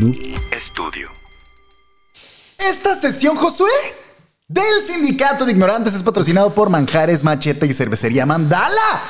Noob Estudio. Esta sesión, Josué, del Sindicato de Ignorantes es patrocinado por Manjares, Machete y Cervecería Mandala.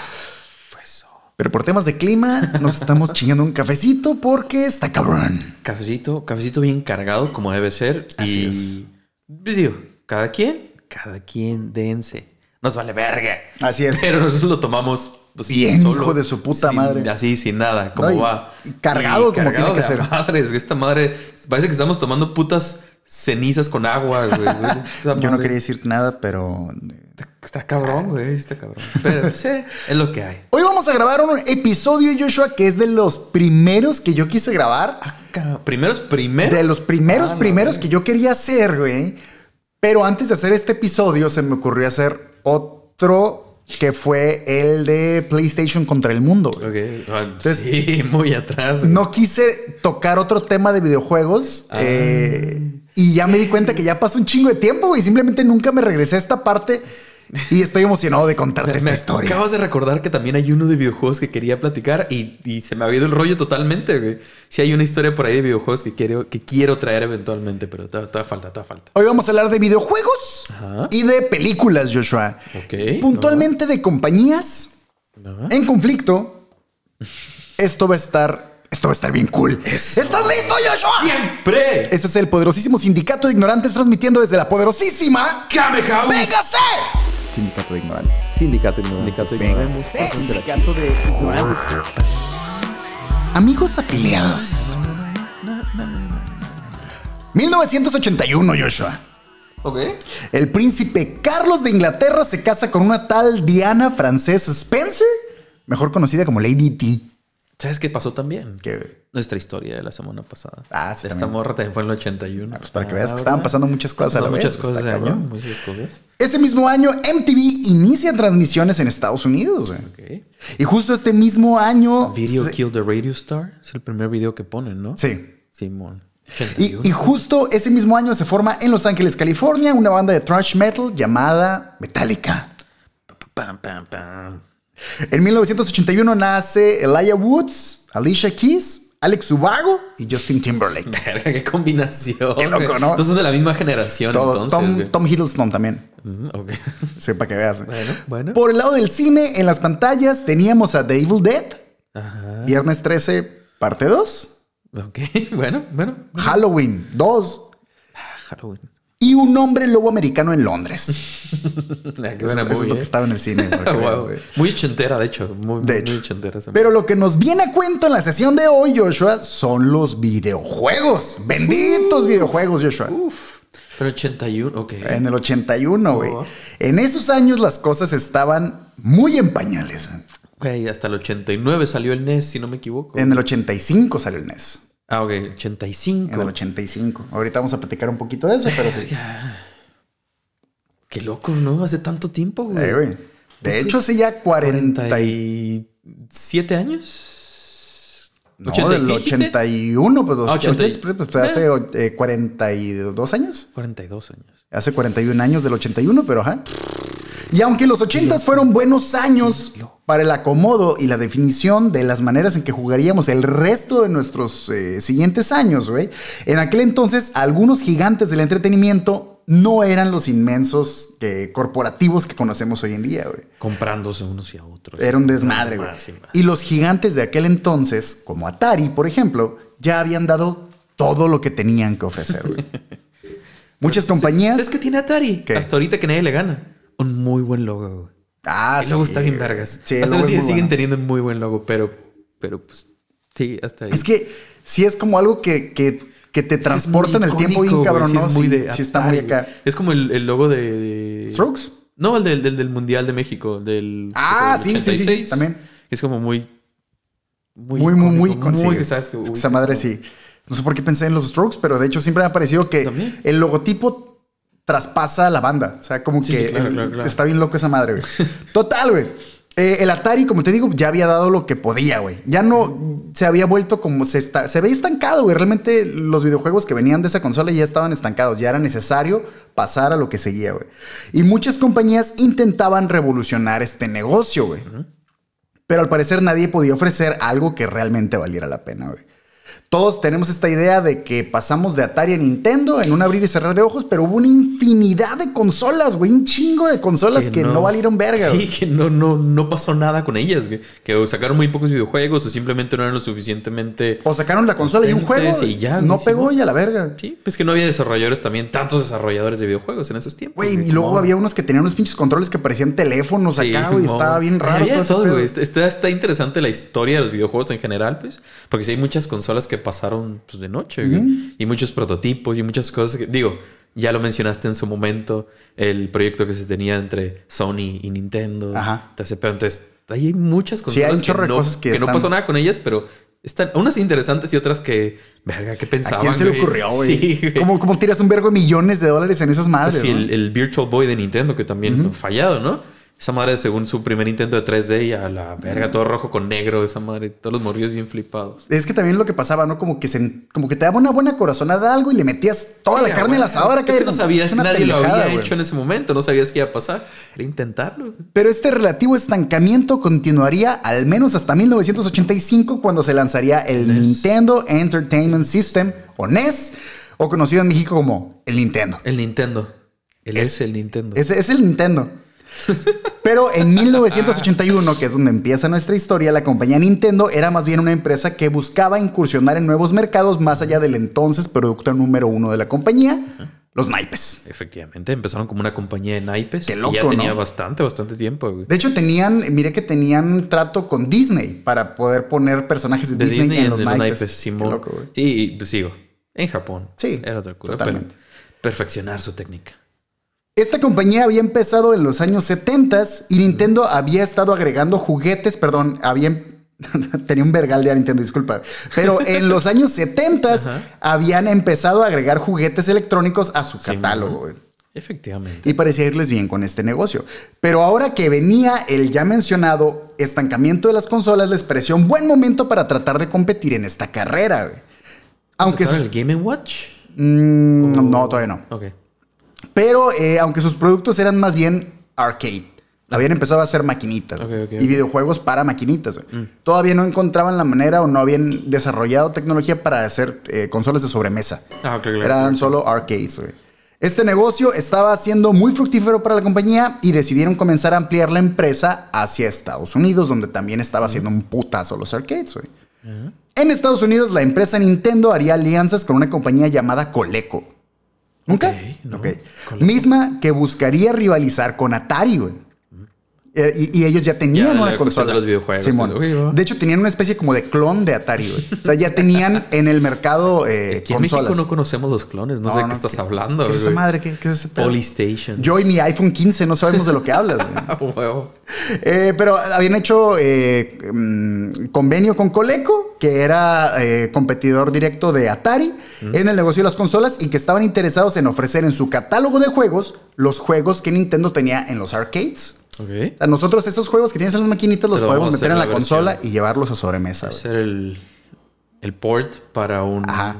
Pero por temas de clima nos estamos chingando un cafecito porque está cabrón. Cafecito, cafecito bien cargado como debe ser. Así y es. digo, cada quien, cada quien dense. Nos vale verga. Así es. Pero nosotros lo tomamos pues, Bien, hijo de su puta sin- madre. Así, sin nada, como No, va. y cargado como tiene que ser. Madres, esta madre, parece que estamos tomando putas cenizas con agua, güey. Yo no quería decir nada, pero... Está cabrón, güey, está cabrón. Pero sí, es lo que hay. Hoy vamos a grabar un episodio, Joshua, que es de los primeros que yo quise grabar. Acá, primeros, primeros. De los primeros, Ah, no, primeros güey. que yo quería hacer, güey. Pero antes de hacer este episodio, se me ocurrió hacer otro que fue el de PlayStation contra el mundo. güey. Ok, ah, Entonces- sí, muy atrás. güey. No quise tocar otro tema de videojuegos. Ah. eh, y ya me di cuenta que ya pasó un chingo de tiempo, güey. Simplemente nunca me regresé a esta parte. Y estoy emocionado de contarte esta Me historia. acabas de recordar que también hay uno de videojuegos que quería platicar y, y se me ha ido el rollo totalmente, güey. Sí hay una historia por ahí de videojuegos que quiero, que quiero traer eventualmente, pero todavía, falta, todavía falta. Hoy vamos a hablar de videojuegos Ajá. y de películas, Joshua. Ok, Puntualmente de compañías ¿No? en conflicto. Esto va a estar. Esto va a estar bien cool. Eso. ¿Estás listo, Joshua? ¡Siempre! Este es el poderosísimo sindicato de ignorantes transmitiendo desde la poderosísima. ¡Kame House! ¡Véngase! Sindicato de ignorantes. Sindicato, sindicato, Véngase. Sindicato de ignorantes. Amigos afiliados. 1981, Joshua. Ok. El príncipe Carlos de Inglaterra se casa con una tal Diana Frances Spencer, mejor conocida como Lady T. ¿Sabes qué pasó también? Que, Nuestra historia de la semana pasada. Ah, sí, Esta también. morra también fue en el 81. pues para que veas que estaban pasando muchas cosas a la muchas vez, cosas año, muchas cosas. ese mismo año, MTV inicia transmisiones en Estados Unidos. güey. Ok. Y justo este mismo año. Video se- Kill the Radio Star. Es el primer video que ponen, ¿no? Sí. Simón. Y, y justo ese mismo año se forma en Los Ángeles, California, una banda de thrash metal llamada Metallica. Pam, pam, pam. En 1981 nace Elijah Woods, Alicia Keys, Alex Ubago y Justin Timberlake. Verga, qué combinación. Qué loco. ¿no? Todos son de la misma generación. Todos. entonces, Tom, Hiddleston también. Mm, ok. Sí, para que veas. Bueno, bueno. Por el lado del cine, en las pantallas teníamos a The Evil Dead, Ajá. Viernes 13, parte 2, Ok, bueno, bueno. Halloween 2 Halloween. Y Un hombre lobo americano en Londres. Que Eso, suena eso muy es lo que estaba en el cine. veas. Muy ochentera, de hecho. Muy, De hecho. Pero lo que nos viene a cuento en la sesión de hoy, Joshua, son los videojuegos. Benditos videojuegos, Joshua. Uf. Pero 81, ok. En el 81, güey. Oh. En esos años las cosas estaban muy en pañales. Güey, hasta el 89 salió el NES, si no me equivoco. En el 85 salió el NES. Ah, ok, 85. En el 85. Ahorita vamos a platicar un poquito de eso, pero sí. Qué loco, ¿no? Hace tanto tiempo, güey. Eh, güey. De hecho, hace ya 40 y... 47 años. No, 80, del ¿qué dijiste? 81, pues, Ah, 80 y- pues, pues, hace eh, 42 años. 42 años. Hace 41 años del 81, pero ajá. Y aunque los 80 fueron buenos años para el acomodo y la definición de las maneras en que jugaríamos el resto de nuestros eh, siguientes años, güey, en aquel entonces algunos gigantes del entretenimiento no eran los inmensos eh, corporativos que conocemos hoy en día, güey. Comprándose unos y a otros. Era un desmadre, güey. Y los gigantes de aquel entonces, como Atari, por ejemplo, ya habían dado todo lo que tenían que ofrecer, güey. Muchas compañías... ¿Sabes qué tiene Atari? ¿Qué? Hasta ahorita que nadie le gana. Un muy buen logo, güey. Ah, logo está bien vergas. Sí, hasta muy siguen bueno. teniendo un muy buen logo, pero, pero pues, sí, hasta ahí. Es que sí es como algo que, que, que te Sí, transporta en muy el tiempo bien cabrón. Sí, es muy Sí, de sí está muy Atari, acá. güey. Es como el, el logo de, de- ¿Strokes? No, el del, del, del Mundial de México, del... Ah, del sí, sí, sí, sí, 86. también. Es como muy... Muy, muy, muy consigue. ¿sabes? Que, uy, Esa madre sí. No sé por qué pensé en los Strokes, pero de hecho siempre me ha parecido que También. el logotipo traspasa a la banda. O sea, como Sí, que sí, claro, el- claro, claro. está bien loco esa madre, güey. Total, güey. Eh, el Atari, como te digo, ya había dado lo que podía, güey. Ya no se había vuelto como se está, se veía estancado, güey. Realmente los videojuegos que venían de esa consola ya estaban estancados. Ya era necesario pasar a lo que seguía, güey. Y muchas compañías intentaban revolucionar este negocio, güey. Pero al parecer nadie podía ofrecer algo que realmente valiera la pena, güey. Todos tenemos esta idea de que pasamos de Atari a Nintendo en un abrir y cerrar de ojos, pero hubo una infinidad de consolas, güey, un chingo de consolas que, no, valieron verga. Sí, que no, no, no pasó nada con ellas, que, que sacaron muy pocos videojuegos o simplemente no eran lo suficientemente... O sacaron la consola y un juego y ya, no pegó y a la verga. Sí, pues que no había desarrolladores también, tantos desarrolladores de videojuegos en esos tiempos. Güey, y luego había unos que tenían unos pinches controles que parecían teléfonos acá, güey, estaba bien raro. todo. Está, está interesante la historia de los videojuegos en general, pues, porque sí hay muchas consolas que pasaron pues, de noche, Y muchos prototipos y muchas cosas que, digo, ya lo mencionaste en su momento, el proyecto que se tenía entre Sony y Nintendo. Ajá. Entonces, pero entonces, hay muchas cosas, que, no, cosas que, no pasó nada con ellas, pero están unas interesantes y otras que, verga, ¿qué pensaban? ¿A quién se le ocurrió, güey? Sí, ¿Cómo, tiras un vergo de millones de dólares en esas madres? sí, el, Virtual Boy de Nintendo, que también fallado, ¿no? Esa madre, según su primer intento de 3D, y a la verga, todo rojo con negro, esa madre, todos los morrillos bien flipados. Es que también lo que pasaba, ¿no? Como que se, como que te daba una buena corazonada algo y le metías toda la carne a la asadora. Que no sabías, nadie lo había hecho en ese momento, no sabías qué iba a pasar. Era intentarlo. Pero este relativo estancamiento continuaría al menos hasta 1985, cuando se lanzaría el e Nintendo Entertainment System, o NES, o conocido en México como el Nintendo. El Nintendo. El es, el Nintendo. Es, es el Nintendo. Pero en 1981, que es donde empieza nuestra historia, la compañía Nintendo era más bien una empresa que buscaba incursionar en nuevos mercados más allá del entonces producto número uno de la compañía, los naipes. Efectivamente, empezaron como una compañía de naipes. que ya tenía bastante, bastante tiempo. De hecho, tenían, mire que tenían trato con Disney para poder poner personajes de, Disney, en los naipes. sí, pues sigo. En Japón. Sí. Era otra cosa. perfeccionar su técnica. Esta compañía había empezado en los años 70 y Nintendo había estado agregando juguetes, perdón, había tenía un vergal de Nintendo, disculpa. Pero en los años 70 habían empezado a agregar juguetes electrónicos a su catálogo. Efectivamente. Y parecía irles bien con este negocio. Pero ahora que venía el ya mencionado estancamiento de las consolas, les pareció un buen momento para tratar de competir en esta carrera. Aunque el Game Watch? Mm, no, todavía no. Ok. Pero eh, aunque sus productos eran más bien arcade. Habían empezado a hacer maquinitas y videojuegos para maquinitas. Mm. Todavía no encontraban la manera o no habían desarrollado tecnología para hacer eh, consolas de sobremesa. Ah, Eran solo arcades. Este negocio estaba siendo muy fructífero para la compañía y decidieron comenzar a ampliar la empresa hacia Estados Unidos, donde también estaba haciendo un putazo los arcades. En Estados Unidos, la empresa Nintendo haría alianzas con una compañía llamada Coleco ¿Nunca? Misma que buscaría rivalizar con Atari, güey. Eh, y, ellos ya tenían una consola. De, los videojuegos, de hecho, tenían una especie como de clon de Atari, güey. O sea, ya tenían en el mercado eh, Aquí en México no conocemos los clones. No, sé de qué estás hablando. ¿Qué es esa madre? ¿Qué, es ese Polystation. Yo y mi iPhone 15 no sabemos de lo que hablas, eh, pero habían hecho eh, mm, convenio con Coleco, que era competidor directo de Atari en el negocio de las consolas y que estaban interesados en ofrecer en su catálogo de juegos los juegos que Nintendo tenía en los arcades nosotros esos juegos que tienes en las maquinitas los podemos meter en la, consola y llevarlos a sobremesa. Hacer el, el port para una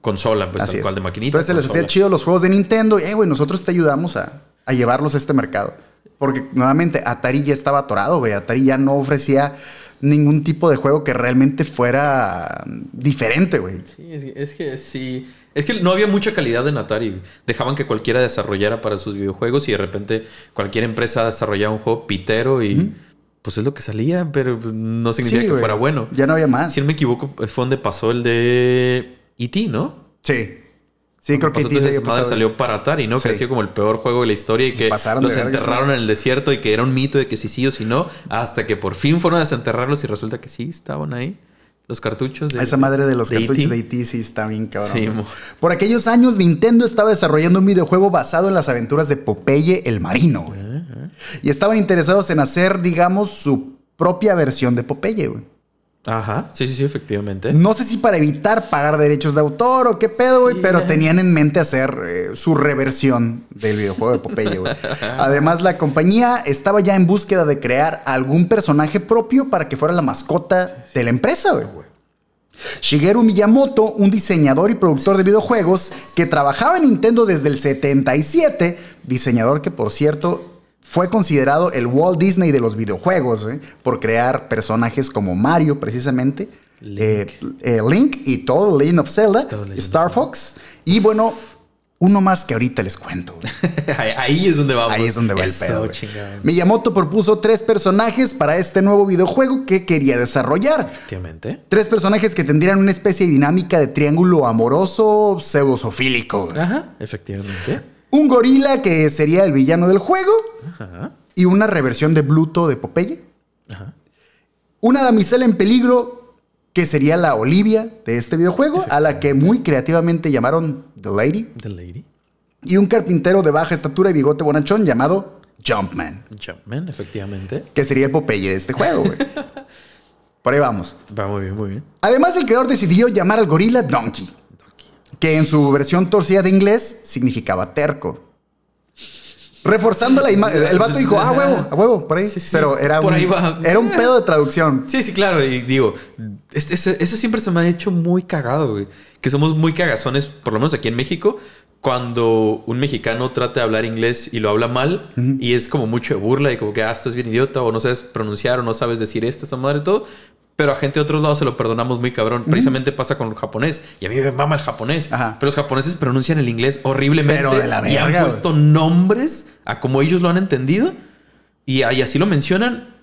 consola, pues tal cual de maquinitas. Entonces se les hacía chido los juegos de Nintendo y, eh, güey, nosotros te ayudamos a, a, llevarlos a este mercado. Porque nuevamente Atari ya estaba atorado, güey. Atari ya no ofrecía ningún tipo de juego que realmente fuera diferente, güey. Sí, es, es que sí. Es que no había mucha calidad en Atari. Dejaban que cualquiera desarrollara para sus videojuegos y de repente cualquier empresa desarrollaba un juego pitero y pues es lo que salía, pero pues, no significa que fuera bueno. Ya no había más. Si no me equivoco, fue donde pasó el de E.T., ¿no? Sí. Sí, creo que E.T. madre salió para Atari, ¿no? Que ha sido como el peor juego de la historia y que los enterraron en el desierto y que era un mito de que si sí o si no, hasta que por fin fueron a desenterrarlos y resulta que sí estaban ahí. Los cartuchos de. Esa madre de los cartuchos de E.T. sí está bien cabrón. Por aquellos años, Nintendo estaba desarrollando un videojuego basado en las aventuras de Popeye el Marino. Y estaban interesados en hacer, digamos, su propia versión de Popeye, güey. Ajá, sí, sí, sí, efectivamente. No sé si para evitar pagar derechos de autor o qué pedo, güey, pero tenían en mente hacer eh, su reversión del videojuego de Popeye, güey. Además, la compañía estaba ya en búsqueda de crear algún personaje propio para que fuera la mascota de la empresa, güey. Shigeru Miyamoto, un diseñador y productor de videojuegos que trabajaba en Nintendo desde el 77, diseñador que por cierto fue considerado el Walt Disney de los videojuegos, ¿eh? por crear personajes como Mario, precisamente. Link, eh, Link y todo Legend of Zelda, Star Fox. Y bueno, uno más que ahorita les cuento. Ahí es donde vamos. Ahí es donde va el pedo. Miyamoto propuso tres personajes para este nuevo videojuego que quería desarrollar. Efectivamente. Tres personajes que tendrían una especie de dinámica de triángulo amoroso pseudosofílico. Ajá, efectivamente. Un gorila que sería el villano del juego. Ajá. Y una reversión de Bluto de Popeye. Ajá. Una damisela en peligro que sería la Olivia de este videojuego, a la que muy creativamente llamaron The Lady. The Lady. Y un carpintero de baja estatura y bigote bonachón llamado Jumpman. Jumpman, efectivamente. Que sería el Popeye de este juego, güey. Por ahí vamos. Va muy bien, muy bien. Además, el creador decidió llamar al gorila Donkey, Donkey. Que en su versión torcida de inglés significaba terco. Reforzando la imagen. El vato dijo, ah, huevo, a huevo, por ahí. Pero era, un, era un pedo de traducción. Sí, sí, claro. Y digo, eso siempre se me ha hecho muy cagado, güey. Que somos muy cagazones, por lo menos aquí en México, cuando un mexicano trata de hablar inglés y lo habla mal y es como mucho de burla y como que, ah, estás bien idiota o no sabes pronunciar o no sabes decir esto, esta madre y todo. Pero a gente de otros lados se lo perdonamos muy cabrón. Precisamente pasa con el japonés. Y a mí me mama el japonés. Pero los japoneses pronuncian el inglés horriblemente. Pero de la y han puesto nombres a como ellos lo han entendido. Y, así lo mencionan.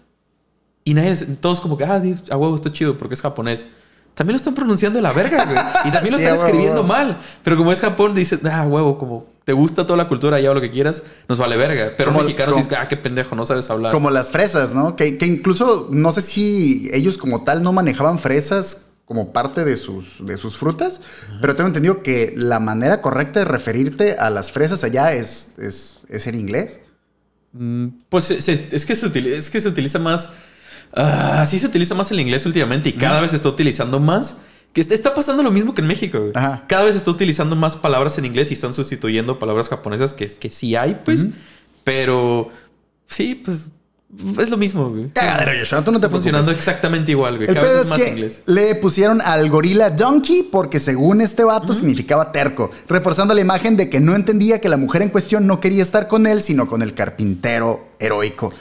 Y nadie, todos como que, ah, a huevo, está chido porque es japonés. También lo están pronunciando de la verga, güey. Y también lo están escribiendo mal. Pero como es Japón, dice, ah, huevo, como te gusta toda la cultura, ya o lo que quieras, nos vale verga. Pero como, mexicanos dicen, ah, qué pendejo, no sabes hablar. Como las fresas, ¿no? Que, incluso, no sé si ellos como tal no manejaban fresas como parte de sus, de sus frutas, pero tengo entendido que la manera correcta de referirte a las fresas allá es, es, en inglés. Mm, pues es, que se utiliza, es que se utiliza más... Ah, sí se utiliza más el inglés últimamente y cada vez se está utilizando más. Que está pasando lo mismo que en México. Cada vez está utilizando más palabras en inglés y están sustituyendo palabras japonesas que, que sí hay, pues. Pero sí, pues es lo mismo, güey. Cagadero, Joshua, tú no te está funcionando exactamente igual, güey. Cada vez es más inglés. Le pusieron al gorila Donkey porque según este vato significaba terco, reforzando la imagen de que no entendía que la mujer en cuestión no quería estar con él, sino con el carpintero heroico.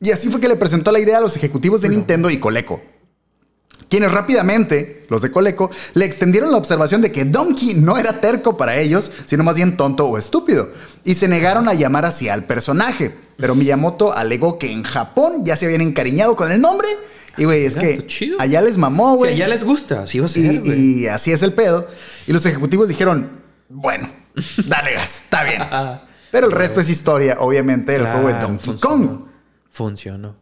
Y así fue que le presentó la idea a los ejecutivos de Nintendo y Coleco quienes rápidamente, los de Coleco, le extendieron la observación de que Donkey no era terco para ellos, sino más bien tonto o estúpido, y se negaron a llamar así al personaje. Pero Miyamoto alegó que en Japón ya se habían encariñado con el nombre. Y güey, es que allá les mamó, güey. allá les gusta, así va a ser. Y, y, así es el pedo. Y los ejecutivos dijeron, bueno, dale gas, está bien. Pero el resto es historia, obviamente, del juego de Donkey Kong. Funcionó.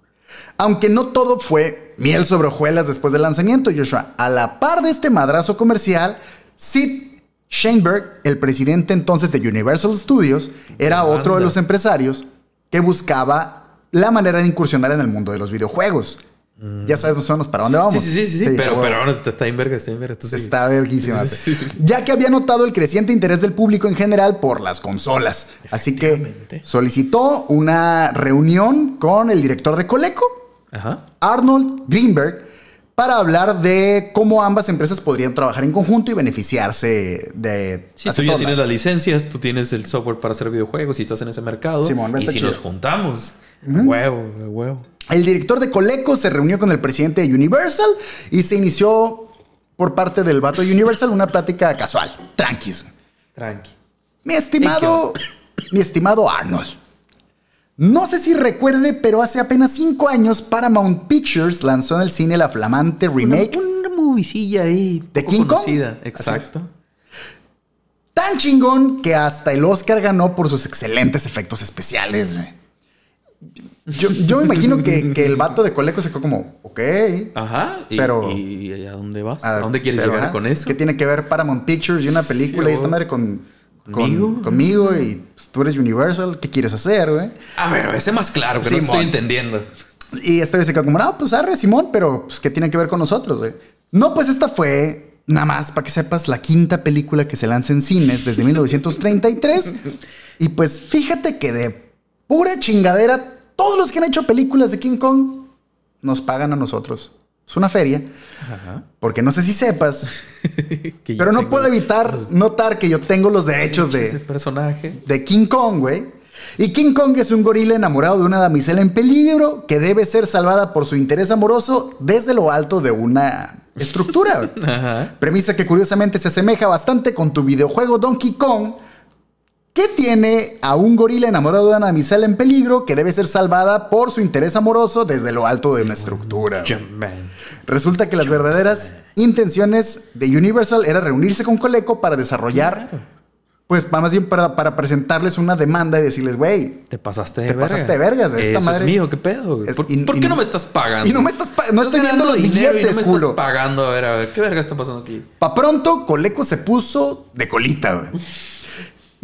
Aunque no todo fue miel sobre hojuelas después del lanzamiento, Joshua. A la par de este madrazo comercial, Sid Sheinberg, el presidente entonces de Universal Studios, era otro de los empresarios que buscaba la manera de incursionar en el mundo de los videojuegos. Mm. Ya sabes más o menos para dónde vamos. Sí, sí, sí, sí. pero, pero ahora está en verga, está en verga. Está verguísima. Ya que había notado el creciente interés del público en general por las consolas. Así que solicitó una reunión con el director de Coleco, Arnold Greenberg, para hablar de cómo ambas empresas podrían trabajar en conjunto y beneficiarse de... Sí, tú ya tienes las licencias, tú tienes el software para hacer videojuegos y estás en ese mercado. Simón, y si nos juntamos, huevo, huevo. El director de Coleco se reunió con el presidente de Universal y se inició por parte del vato de Universal una plática casual, tranqui. Tranqui. Mi estimado, mi estimado Arnold. No sé si recuerde, pero hace apenas cinco años Paramount Pictures lanzó en el cine la flamante remake. Una, una ahí. De King Kong. Exacto. Tan chingón que hasta el Oscar ganó por sus excelentes efectos especiales. Yo, me imagino que, el vato de Coleco se quedó como, ok. Ajá. Y, pero, ¿y a dónde vas? ¿A, dónde quieres llegar con eso? ¿Qué tiene que ver Paramount Pictures y una película y esta madre con, ¿Conmigo? conmigo y pues, tú eres Universal? ¿Qué quieres hacer, güey? A ver, ese más claro, que no estoy entendiendo. Y esta vez se quedó como, no, pues arre, Simón, pero pues, ¿qué tiene que ver con nosotros, güey? No, pues esta fue, nada más para que sepas, la quinta película que se lanza en cines desde 1933. y pues fíjate que de pura chingadera todos los que han hecho películas de King Kong nos pagan a nosotros. Es una feria. Porque no sé si sepas. pero no puedo evitar notar que yo tengo los derechos de. Ese personaje. De King Kong, güey. Y King Kong es un gorila enamorado de una damisela en peligro que debe ser salvada por su interés amoroso desde lo alto de una estructura. Ajá. Premisa que curiosamente se asemeja bastante con tu videojuego Donkey Kong, que tiene a un gorila enamorado de una damisela en peligro que debe ser salvada por su interés amoroso desde lo alto de una estructura. Jumpman. Resulta que las verdaderas intenciones de Universal era reunirse con Coleco para desarrollar, pues más bien para, para presentarles una demanda y decirles, güey, Te pasaste de Te verga. pasaste de vergas, esta Eso madre- es mío, ¿qué pedo? Es- ¿Por, y- por y qué no- no me estás pagando? y no me estás pa- no estoy viendo los billetes, no me culo. estás pagando. A ver, a ver, ¿qué verga está pasando aquí? Pa' pronto, Coleco se puso de colita, güey.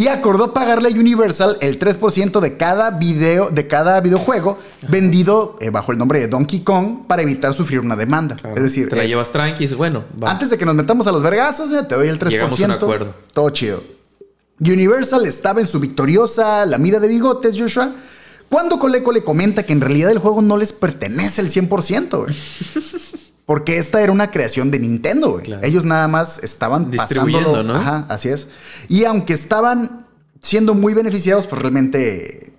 Y acordó pagarle a Universal el 3% de cada video, de cada videojuego vendido eh, bajo el nombre de Donkey Kong para evitar sufrir una demanda. Claro. Es decir, te la eh, llevas tranqui y dices, bueno, va. antes de que nos metamos a los vergazos, mira, te doy el 3%. Llegamos a un acuerdo. Todo chido. Universal estaba en su victoriosa la mira de bigotes, Joshua, cuando Coleco le comenta que en realidad el juego no les pertenece el 100%, güey. Porque esta era una creación de Nintendo, güey. Claro. Ellos nada más estaban Distribuyendo, pasándolo. ¿no? Ajá, así es. Y aunque estaban siendo muy beneficiados, pues realmente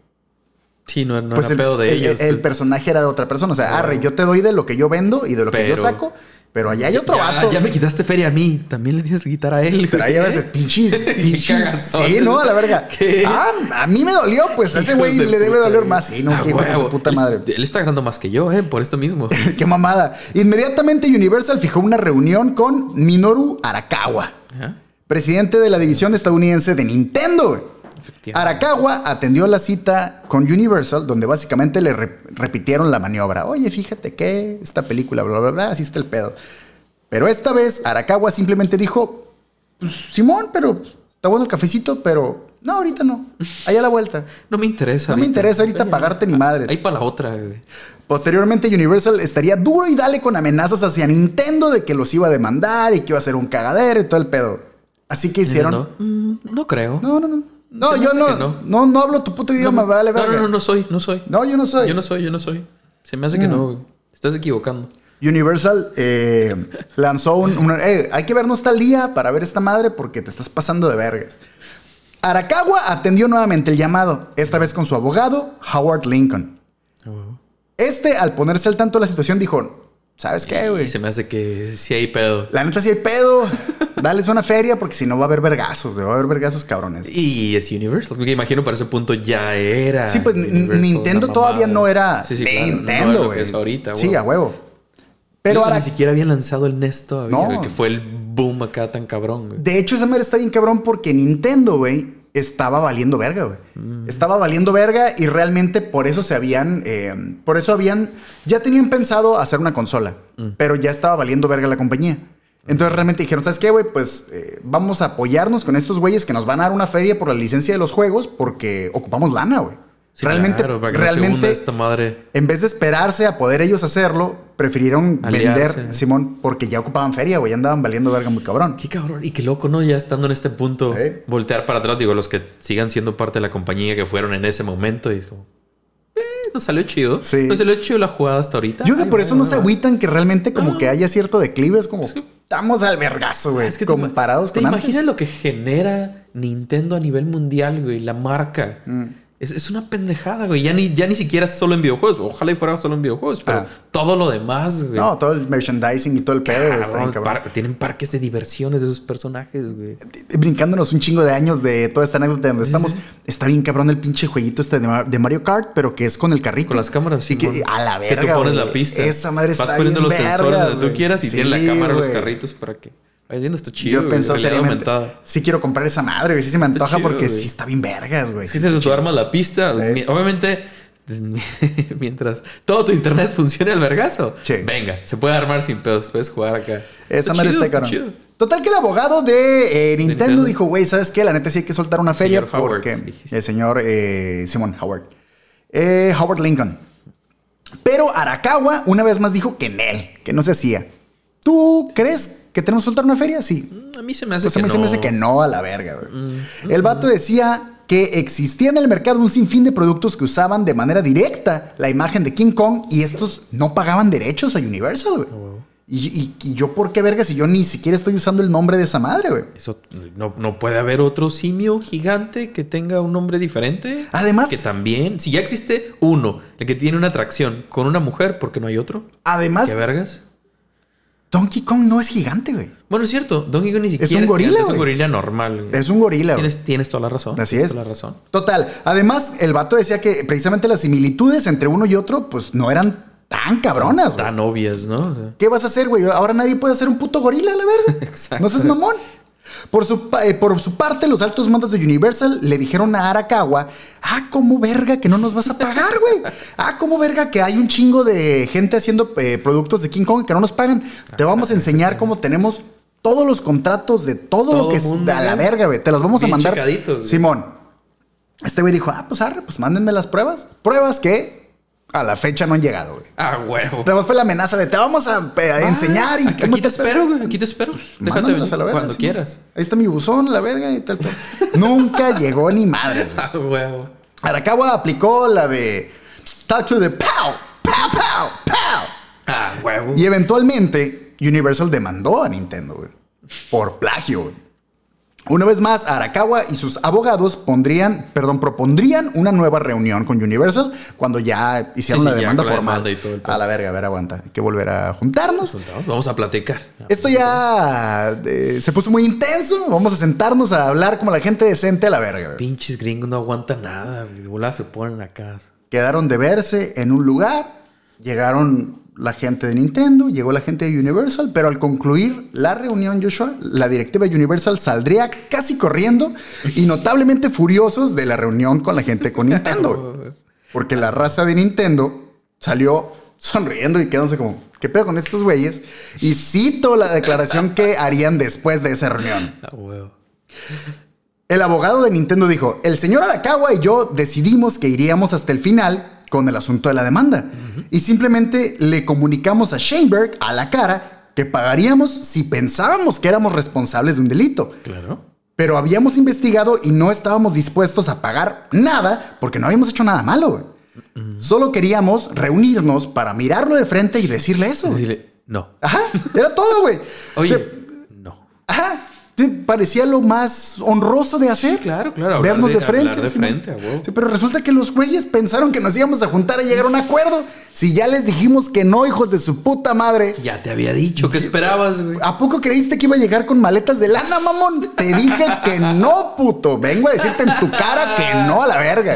sí, no, no pues era el, pedo de el- ellos. el pues. personaje era de otra persona. O sea, arre, yo te doy de lo que yo vendo y de lo que yo saco, pero allá hay otro ya, vato. ya me quitaste feria a mí. También le tienes que quitar a él. Pero ahí a veces pinches, pinches. Sí, no, a la verga. ¿Qué? Ah, a mí me dolió, pues a ese güey de le debe puta, doler más. Sí, no, Ah, qué hijo de su puta Él- madre. Él, está ganando más que yo, ¿eh? Por esto mismo. Qué mamada. Inmediatamente Universal fijó una reunión con Minoru Arakawa, presidente de la división estadounidense de Nintendo. Arakawa atendió la cita con Universal, donde básicamente le re- repitieron la maniobra. Oye, fíjate que esta película, bla, bla, bla, así está el pedo. Pero esta vez Arakawa simplemente dijo, pues, Simón, pero está bueno el cafecito, pero no, ahorita no. Allá a la vuelta. No me interesa. No me interesa ahorita pagarte ni madres. Ahí para la otra. Posteriormente Universal estaría duro y dale con amenazas hacia Nintendo de que los iba a demandar y que iba a ser un cagadero y todo el pedo. Así que hicieron... No, mm, no creo. No, no, no. No, yo no, no. no. No, hablo tu puto idioma, no, vale, no, no, no, no soy, no soy. No, yo no soy. Yo no soy, yo no soy. Se me hace que no, güey. Estás equivocando. Universal eh, lanzó un... un- eh, hay que vernos tal día para ver esta madre porque te estás pasando de vergas. Arakawa atendió nuevamente el llamado, esta vez con su abogado, Howard Lincoln. Este, al ponerse al tanto de la situación, dijo, ¿sabes qué, güey? se me hace que sí hay pedo. La neta sí hay pedo. Dales una feria porque si no va a haber vergazos, va a haber vergazos cabrones. Y es Universal. Me imagino para ese punto ya era. Sí, pues Universal, Nintendo todavía no era Sí, sí, de claro, Nintendo, güey. ahorita, Sí, a huevo. Pero ahora, ni siquiera habían lanzado el NES todavía, No. que fue el boom acá tan cabrón, güey. de hecho, esa madre está bien cabrón porque Nintendo, güey, estaba valiendo verga, güey. Mm. Estaba valiendo verga y realmente por eso se habían, eh, por eso habían, ya tenían pensado hacer una consola, Mm. pero ya estaba valiendo verga la compañía. Entonces realmente dijeron, ¿sabes qué, güey? Pues eh, vamos a apoyarnos con estos güeyes que nos van a dar una feria por la licencia de los juegos porque ocupamos lana, güey. Sí, realmente, claro, realmente, esta madre. en vez de esperarse a poder ellos hacerlo, prefirieron Aliarse. vender, Simón, porque ya ocupaban feria, güey, andaban valiendo verga muy cabrón. Qué cabrón. Y qué loco, ¿no? Ya estando en este punto, voltear para atrás. Digo, los que sigan siendo parte de la compañía que fueron en ese momento. Y es como, nos salió chido. Sí. Nos salió chido la jugada hasta ahorita. Yo creo que por eso no se agüitan que realmente como No. que haya cierto declive, es como, estamos al vergazo, güey, Es que te comparados ¿Te con imaginas antes. lo que genera Nintendo a nivel mundial, güey? La marca. Mm. Es, es una pendejada, güey. Ya ni, ya ni siquiera es solo en videojuegos. Ojalá y fuera solo en videojuegos. Pero Ah. todo lo demás, güey. No, todo el merchandising y todo el pedo, está bien Cabrón, par- tienen parques de diversiones de esos personajes, güey. Brincándonos un chingo de años de toda esta anécdota donde estamos, está bien cabrón el pinche jueguito este de, Mar- de Mario Kart, pero que es con el carrito. Con las cámaras, Sí, que a la Que verga, tú pones güey. la pista. Esa madre está Vas poniendo bien los sensores vergas, donde tú quieras y Sí, tiene la cámara, los carritos para que vayas viendo esto chido. Yo güey, realidad seriamente. Sí quiero comprar esa madre, güey. Sí se me Está antoja chido, porque güey. sí está bien vergas, güey. Es que si tú armas la pista, Sí. obviamente, mientras todo tu internet funcione al vergazo, Sí. venga, se puede armar sin pedos, puedes jugar acá. Esa madre está cabrón. chido. Total que el abogado de eh, Nintendo, Nintendo. dijo, güey, ¿sabes qué? La neta sí hay que soltar una feria Señor porque el señor eh, Simon Howard. Eh, Howard Lincoln. Pero Arakawa una vez más dijo que en él, que no se hacía. ¿Tú crees que tenemos que soltar una feria? Sí. Mm, A mí se me hace Pues a que mí no. se me hace que no a la verga, güey. Mm. El vato decía que existía en el mercado un sinfín de productos que usaban de manera directa la imagen de King Kong y estos no pagaban derechos a Universal, güey. Oh, Y, y- y yo, ¿por qué verga? Si yo ni siquiera estoy usando el nombre de esa madre, güey. Eso no, no puede haber otro simio gigante que tenga un nombre diferente. Además- Que también, si ya existe uno, el que tiene una atracción con una mujer, ¿por qué no hay otro? Además, ¿Qué vergas? Donkey Kong no es gigante, güey. Bueno, es cierto, Donkey Kong ni siquiera un gorila, gigante, es un gorila normal. güey. Es un gorila, güey. Tienes, tienes toda la razón. Así tienes es. toda la razón. Total. Además, el vato decía que precisamente las similitudes entre uno y otro, pues no eran tan cabronas, güey. Tan obvias, ¿no? O sea, ¿Qué vas a hacer, güey? Ahora nadie puede hacer un puto gorila, la verga. Exacto. No seas mamón. Por su, eh, por su parte, los altos mandos de Universal le dijeron a Arakawa, ah, cómo verga que no nos vas a pagar, güey. Ah, cómo verga que hay un chingo de gente haciendo eh, productos de King Kong que no nos pagan. Te vamos a enseñar cómo tenemos todos los contratos de todo, lo que es a la verga, güey. Te los vamos a mandar. Simón. Este güey dijo, ah, pues arre, pues mándenme las pruebas. Pruebas que a la fecha no han llegado, güey. Ah, huevo. Además fue la amenaza de te vamos a, eh, a enseñar y Aquí, aquí te espero, güey. Aquí te espero. Déjate Mándamelas venir a la verga, cuando sí. quieras. Ahí está mi buzón, la verga y tal. tal. Nunca llegó ni madre. güey. Ah, huevo. Arakawa aplicó la de Talk to the Pow, Pow, Pow, Pow. Ah, huevo. Y eventualmente Universal demandó a Nintendo, güey. Por plagio, güey. Una vez más, Arakawa y sus abogados pondrían, perdón, propondrían una nueva reunión con Universal cuando ya hicieron Sí, la ya demanda la formal. demanda y todo el pedo. a la verga, a ver, aguanta. Hay que volver a juntarnos. Vamos a platicar. Esto ya eh, se puso muy intenso. Vamos a sentarnos a hablar como la gente decente a la verga. Pinches gringos no aguantan nada. De se ponen acá. Quedaron de verse en un lugar. Llegaron la gente de Nintendo, llegó la gente de Universal, pero al concluir la reunión, Joshua, la directiva de Universal saldría casi corriendo y notablemente furiosos de la reunión con la gente con Nintendo. Porque la raza de Nintendo salió sonriendo y quedándose como, ¿qué pedo con estos güeyes? Y cito la declaración que harían después de esa reunión. Ah. El abogado de Nintendo dijo, el señor Arakawa y yo decidimos que iríamos hasta el final con el asunto de la demanda. Y simplemente le comunicamos a Sheinberg a la cara que pagaríamos si pensábamos que éramos responsables de un delito. Claro. Pero habíamos investigado y no estábamos dispuestos a pagar nada porque no habíamos hecho nada malo. güey. Solo queríamos reunirnos para mirarlo de frente y decirle eso. Decirle, no. Ajá, era todo, güey. Oye, O sea, no. Ajá. ¿Te parecía lo más honroso de hacer? claro, claro, Vernos de- de, frente. de ¿sí, frente, pero resulta que los güeyes pensaron que nos íbamos a juntar a llegar a un acuerdo. Si ya les dijimos que no, hijos de su puta madre. Ya te había dicho. ¿Qué esperabas, güey? ¿A poco creíste que iba a llegar con maletas de lana, mamón? Te dije que no, puto. Vengo a decirte en tu cara que no a la verga.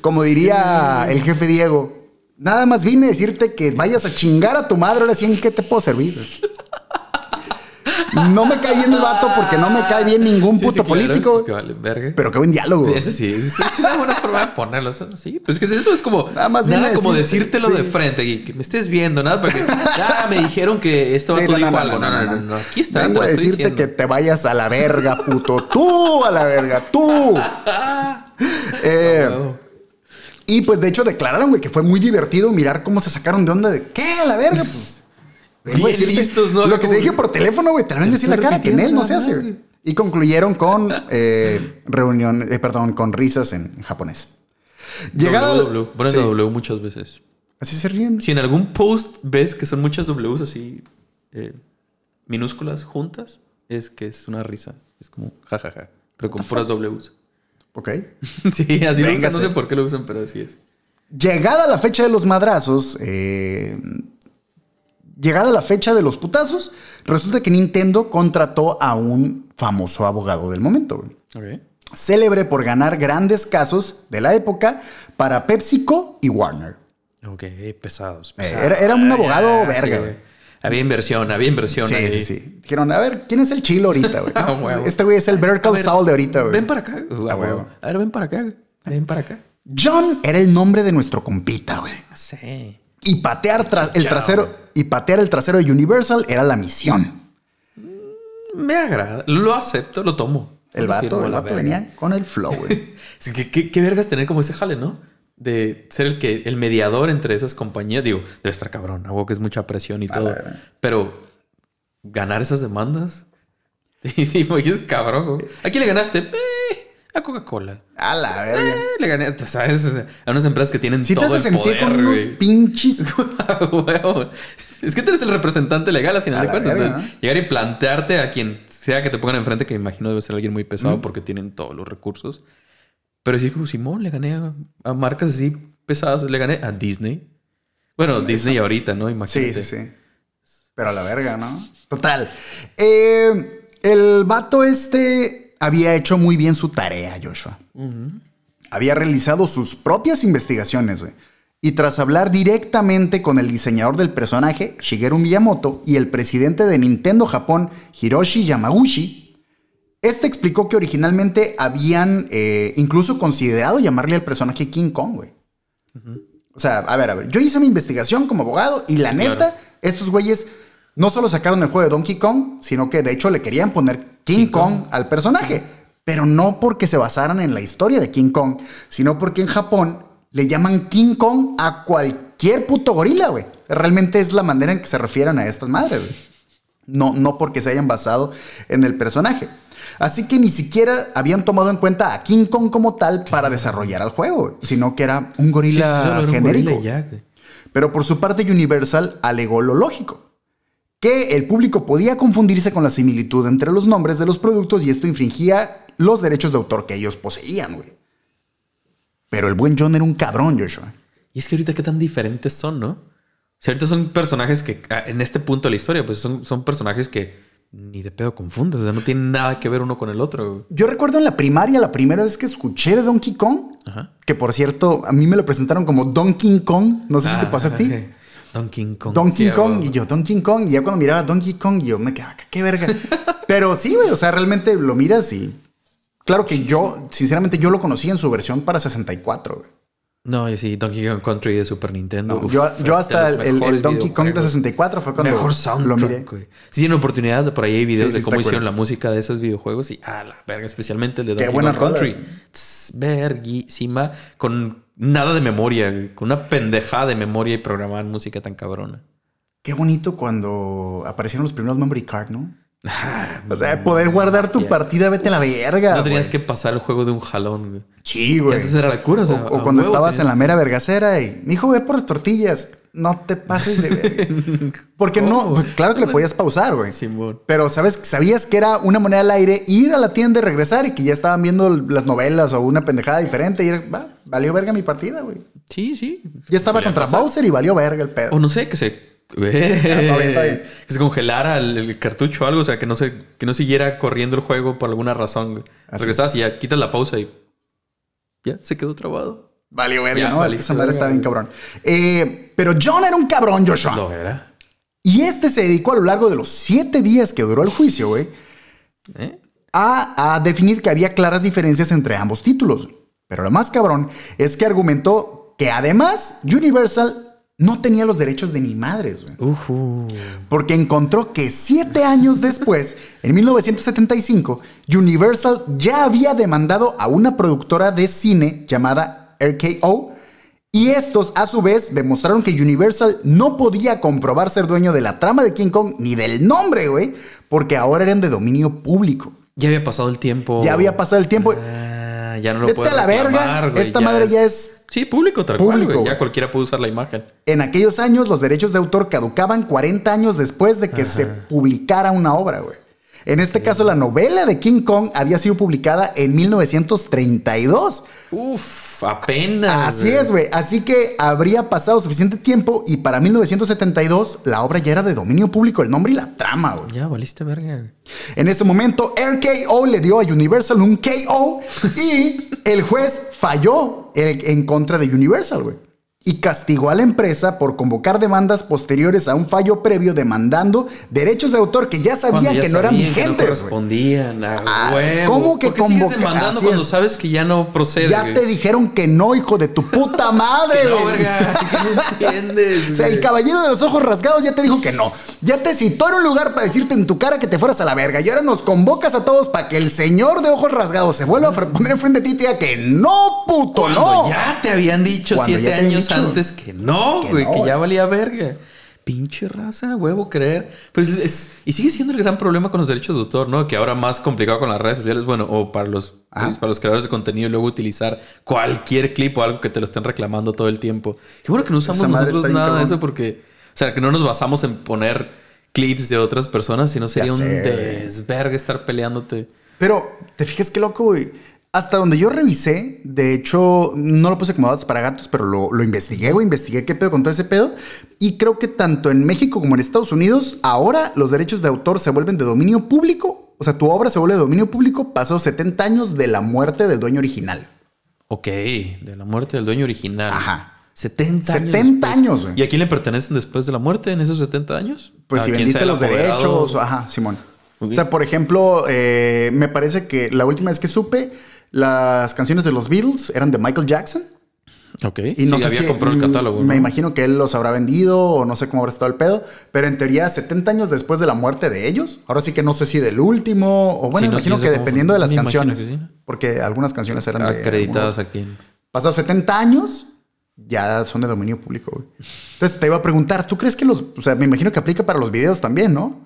Como diría el jefe Diego. Nada más vine a decirte que vayas a chingar a tu madre. Ahora sí, ¿en qué te puedo servir? No me cae bien el vato porque no me cae bien ningún puto sí, claro, político. que vale, verga. Pero qué buen diálogo. Sí, ese sí, ese es una buena forma de ponerlo. eso, Sí, pues es que eso es como Nada más nada como decírtelo de frente y que me estés viendo, nada, porque ya me dijeron que este vato dijo algo. No, no, no, no, aquí está, Vengo a decirte diciendo. que te vayas a la verga, puto. Tú a la verga, tú. Eh. Y pues de hecho declararon, güey, que fue muy divertido mirar cómo se sacaron de onda de ¿qué? A la verga, pues. Bien listos, ¿no? Lo que te dije por teléfono, güey, te lo vengo a decir la cara, que en él no se hace. güey. Y concluyeron con eh, reunión, eh, perdón, con risas en japonés. Llegada. W, W. Ponen Sí, W muchas veces. Así se ríen. Si en algún post ves que son muchas Ws así eh, minúsculas juntas, es que es una risa. Es como jajaja. Pero con puras Ws. Ok. sí, así lo usan. No sé por qué lo usan, pero así es. Llegada la fecha de los madrazos, eh, llegada la fecha de los putazos, resulta que Nintendo contrató a un famoso abogado del momento, güey. Ok. célebre por ganar grandes casos de la época para PepsiCo y Warner. Ok, pesados. Eh, pesados. era- era un Ah, abogado verga, sí. Había inversión, había inversión Sí, ahí. sí, sí. Dijeron, a ver, ¿quién es el chilo ahorita, güey? Ah, este güey es el Better Call Saul de ahorita, güey. Ven para acá. Ah, a, huevo. a ver, ven para acá. Ven para acá. John era el nombre de nuestro compita, güey. No sé. Y patear el trasero y patear el trasero de Universal era la misión. Me agrada. Lo acepto, lo tomo. El vato, el venía con el flow, güey. Es que, ¿qué, qué vergas tener como ese jale, ¿no? De ser el que el mediador entre esas compañías. Digo, debe estar cabrón. Algo que es mucha presión y todo. Pero ganar esas demandas. Y es cabrón. güey. ¿A quién le ganaste? A Coca-Cola. A la verga. Eh, le gané, tú ¿sabes? O sea, A unas empresas que tienen Si te todo hace el poder, con unos pinches. Es que tú eres el representante legal a final A de cuentas. verga, Llegar y plantearte a quien sea que te pongan enfrente, que imagino debe ser alguien muy pesado porque tienen todos los recursos. Pero decir como Simón, le gané a, a marcas así pesadas, le gané a Disney. Bueno, Sí, Disney eso. ahorita, ¿no? Sí, Imagínate. sí, sí. Pero a la verga, ¿no? Total. Eh, el vato este había hecho muy bien su tarea, Joshua. Había realizado sus propias investigaciones, güey. Y tras hablar directamente con el diseñador del personaje, Shigeru Miyamoto, y el presidente de Nintendo Japón, Hiroshi Yamaguchi, este explicó que originalmente habían eh, incluso considerado llamarle al personaje King Kong, güey. O sea, a ver, a ver. Yo hice mi investigación como abogado y la Claro. neta, estos güeyes no solo sacaron el juego de Donkey Kong, sino que de hecho le querían poner King, King Kong, Kong. al personaje. Pero no porque se basaran en la historia de King Kong, sino porque en Japón le llaman King Kong a cualquier puto gorila, güey. Realmente es la manera en que se refieren a estas madres, güey. No, no porque se hayan basado en el personaje. Así que ni siquiera habían tomado en cuenta a King Kong como tal para desarrollar el juego, sino que era un gorila un genérico. gorila ya. Pero por su parte Universal alegó lo lógico, que el público podía confundirse con la similitud entre los nombres de los productos y esto infringía los derechos de autor que ellos poseían, güey. Pero el buen John era un cabrón, Joshua. Y es que ahorita qué tan diferentes son, ¿no? O sea, ahorita son personajes que, ah, en este punto de la historia, pues son, son personajes que ni de pedo confundes. O sea, no tienen nada que ver uno con el otro. güey. Yo recuerdo en la primaria la primera vez que escuché de Donkey Kong, Ajá. que por cierto, a mí me lo presentaron como Donkey Kong, no sé si te pasa a ti. Ah, Donkey Kong. Donkey Kong y yo Donkey Kong y ya cuando miraba Donkey Kong yo me quedaba qué verga. Pero sí, güey, o sea, realmente lo miras y claro que yo, sinceramente yo lo conocí en su versión para 64, güey. No, yo sí, Donkey Kong Country de Super Nintendo. No, Uf, yo, yo hasta el, el- el mejores Donkey Kong de videojuegos. 64 fue cuando Mejor lo miré. güey. Si tienen oportunidad, por ahí hay videos Sí, sí, de cómo hicieron cool. la música de esos videojuegos y a la verga, especialmente el de Donkey Kong Country. Tss, Verguísima. Con nada de memoria, güey, con una pendejada de memoria y programar música tan cabrona. Qué bonito cuando aparecieron los primeros memory card, ¿no? O sea, poder guardar tu partida, vete a la verga. No tenías güey. que pasar el juego de un jalón, güey. Sí, Y güey. antes era la cura, o sea, o, cuando estabas en la mera vergacera y, mi hijo, ve por las tortillas. No te pases de verga. Porque no, pues, claro que le podías pausar, güey. Pero sabes, sabías que era una moneda al aire, ir a la tienda y regresar y que ya estaban viendo las novelas o una pendejada diferente y era, va, valió verga mi partida, güey. Sí, sí. Ya estaba contra pasar. Bowser y valió verga el pedo. O no sé, que se. Que se congelara el, el cartucho o algo, o sea, que no se, que no siguiera corriendo el juego por alguna razón. Regresabas y ya quitas la pausa y ya se quedó trabado. Valió verga, Ya, ¿no? Es que esa madre estaba bien cabrón. Eh, pero John era un cabrón, Joshua. Lo era. Y este se dedicó a lo largo de los siete días que duró el juicio, güey, ¿Eh? a, a definir que había claras diferencias entre ambos títulos. Pero lo más cabrón es que argumentó que además Universal no tenía los derechos de ni madres, güey. Ujú. Porque encontró que siete años después, en 1975, Universal ya había demandado a una productora de cine llamada RKO. Y estos, a su vez, demostraron que Universal no podía comprobar ser dueño de la trama de King Kong ni del nombre, güey, porque ahora eran de dominio público. Ya había pasado el tiempo. Ya había pasado el tiempo. Ah, ya no lo Vete a la verga, esta madre ya es Sí, público, tal cual, público, güey. Ya cualquiera puede usar la imagen. En aquellos años, los derechos de autor caducaban 40 años después de que se publicara una obra, güey. En este caso, la novela de King Kong había sido publicada en 1932. Uf, apenas. Así es, güey. Así que habría pasado suficiente tiempo y para 1972 la obra ya era de dominio público, el nombre y la trama, güey. Ya, valiste verga. güey. En ese momento, RKO le dio a Universal un KO y el juez falló en, en contra de Universal, güey. Y castigó a la empresa por convocar demandas posteriores a un fallo previo demandando derechos de autor que ya sabían ya que no eran vigentes, correspondían. A Ah, huevo. ¿cómo que ¿Por qué sigues convoca- demandando cuando es. sabes que ya no procede? Ya güey? te dijeron que no, hijo de tu puta madre, Que no, verga. no entiendes. O sea, el caballero de los ojos rasgados ya te dijo que no. Ya te citó en un lugar para decirte en tu cara que te fueras a la verga. Y ahora nos convocas a todos para que el señor de ojos rasgados se vuelva a poner enfrente de ti y te diga que no, puto, Cuando no. ya te habían dicho Cuando siete años antes que no, que güey, no, que ya valía verga. Pinche raza, huevo, creer. Pues es, y sigue siendo el gran problema con los derechos de autor, ¿no? Que ahora más complicado con las redes sociales, bueno, o para los, Ajá. pues, para los creadores de contenido, luego utilizar cualquier clip o algo que te lo estén reclamando todo el tiempo. Qué bueno que no usamos nosotros nada de eso porque sea, que no nos basamos en poner clips de otras personas, sino sería un desvergue estar peleándote. Pero, ¿te fijas qué loco, güey? Hasta donde yo revisé, de hecho, no lo puse como datos para gatos, pero lo, lo investigué, güey, investigué qué pedo con todo ese pedo. Y creo que tanto en México como en Estados Unidos, ahora los derechos de autor se vuelven de dominio público. O sea, tu obra se vuelve de dominio público, pasó 70 años de la muerte del dueño original. Ok, de la muerte del dueño original. Ajá. 70 años. 70 después. años, güey. ¿Y a quién le pertenecen después de la muerte en esos 70 años? Pues ¿A si vendiste los apoderado? derechos, ajá, Simón. O sea, por ejemplo, eh, me parece que la última vez que supe, las canciones de los Beatles eran de Michael Jackson. Ok. Y no sí, sé había si- comprado el catálogo. Me ¿no? imagino que él los habrá vendido o no sé cómo habrá estado el pedo. Pero en teoría, 70 años después de la muerte de ellos. Ahora sí que no sé si del último. O bueno, Sí, me no, imagino que dependiendo de las canciones. sí. Porque algunas canciones eran de. Acreditados alguno- aquí. Pasados 70 años, ya son de dominio público, güey. Entonces te iba a preguntar, ¿tú crees que los. O sea, me imagino que aplica para los videos también, ¿no?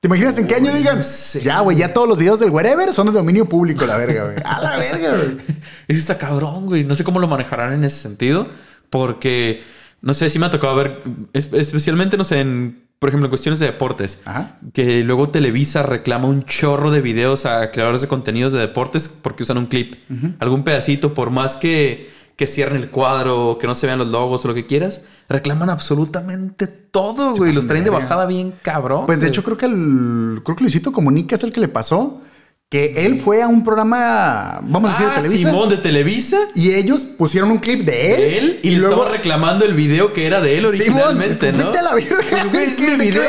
¿Te imaginas en qué año digan? Ya, güey, ya todos los videos del wherever son de dominio público, la verga, güey. A la verga, güey. Ese está cabrón, güey. No sé cómo lo manejarán en ese sentido. Porque, no sé, sí me ha tocado ver, es- especialmente, no sé, en, por ejemplo, en cuestiones de deportes. Ajá. Que luego Televisa reclama un chorro de videos a creadores de contenidos de deportes porque usan un clip. Algún pedacito, por más que, que cierren el cuadro, que no se vean los logos o lo que quieras, reclaman absolutamente todo, güey. Los traen de bajada bien cabrón. Pues de güey. hecho creo que el creo que Luisito Comunica es el que le pasó que él fue a un programa, vamos a decir, de Ah, Televisa Simón de Televisa. y ellos pusieron un clip de él, de él y, le luego estaba reclamando el video que era de él Simón, originalmente, ¿no? vete a la verga, Pues, güey, es ¿qué- mi de qué video.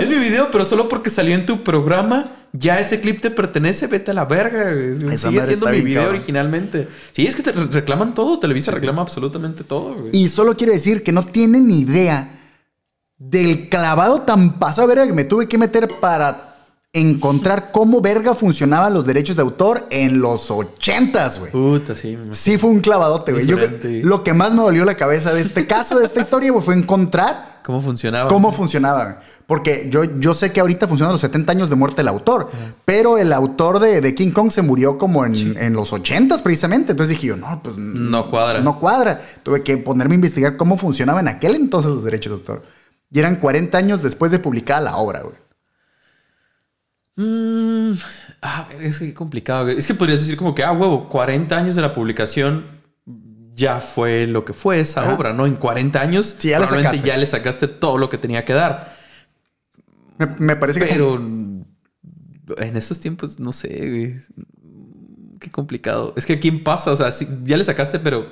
Es mi video, pero solo porque salió en tu programa, ya ese clip te pertenece, vete a la verga. güey. Sigue siendo mi video cabrón. originalmente. Sí, es que te re- reclaman todo, Televisa reclama absolutamente todo, güey. y solo quiero decir que no tienen ni idea del clavado tan pasado verga que me tuve que meter para encontrar cómo verga funcionaban los derechos de autor en los ochentas, güey. Puta, sí. me. Sí fue un clavadote, güey. Lo que más me dolió la cabeza de este caso, de esta historia, güey, fue encontrar ¿Cómo funcionaba? cómo funcionaba. güey. Porque yo, yo sé que ahorita funcionan los 70 años de muerte del autor, pero el autor de, de King Kong se murió como en, en los 80 precisamente. Entonces dije yo, no, pues No cuadra. no cuadra. Tuve que ponerme a investigar cómo funcionaba en aquel entonces los derechos de autor. Y eran 40 años después de publicada la obra, güey. Mm, a ver, es que complicado. Es que podrías decir como que, ah, huevo, 40 años de la publicación ya fue lo que fue esa Ajá. obra, ¿no? En 40 años Sí, ya le probablemente ya le sacaste todo lo que tenía que dar. Me, me parece que... Pero en estos tiempos, no sé, güey. Qué complicado. Es que a quién pasa, o sea, sí, ya le sacaste, pero.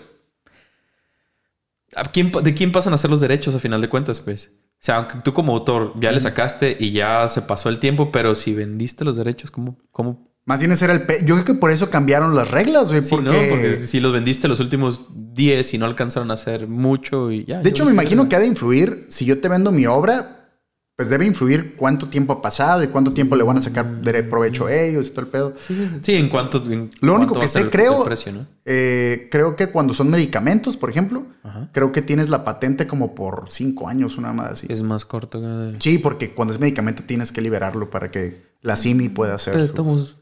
¿a quién, pa- ¿De quién pasan a ser los derechos a final de cuentas, pues? O sea, aunque tú como autor ya le sacaste y ya se pasó el tiempo, pero si vendiste los derechos, ¿cómo? cómo? Más bien ese era el... Yo creo que por eso cambiaron las reglas, güey. Sí, porque... ¿no? Porque si los vendiste los últimos 10 y no alcanzaron a hacer mucho y ya. De hecho, me imagino que ha de influir, si yo te vendo mi obra, pues debe influir cuánto tiempo ha pasado y cuánto tiempo le van a sacar de provecho a ellos y todo el pedo. Sí, en cuanto. en Lo único que sé, el- creo, el precio, ¿no? eh, creo que cuando son medicamentos, por ejemplo, Ajá. creo que tienes la patente como por cinco años, una más así. Es más corto que. Sí, porque cuando es medicamento tienes que liberarlo para que la CIMI pueda hacer. Pero sus- estamos.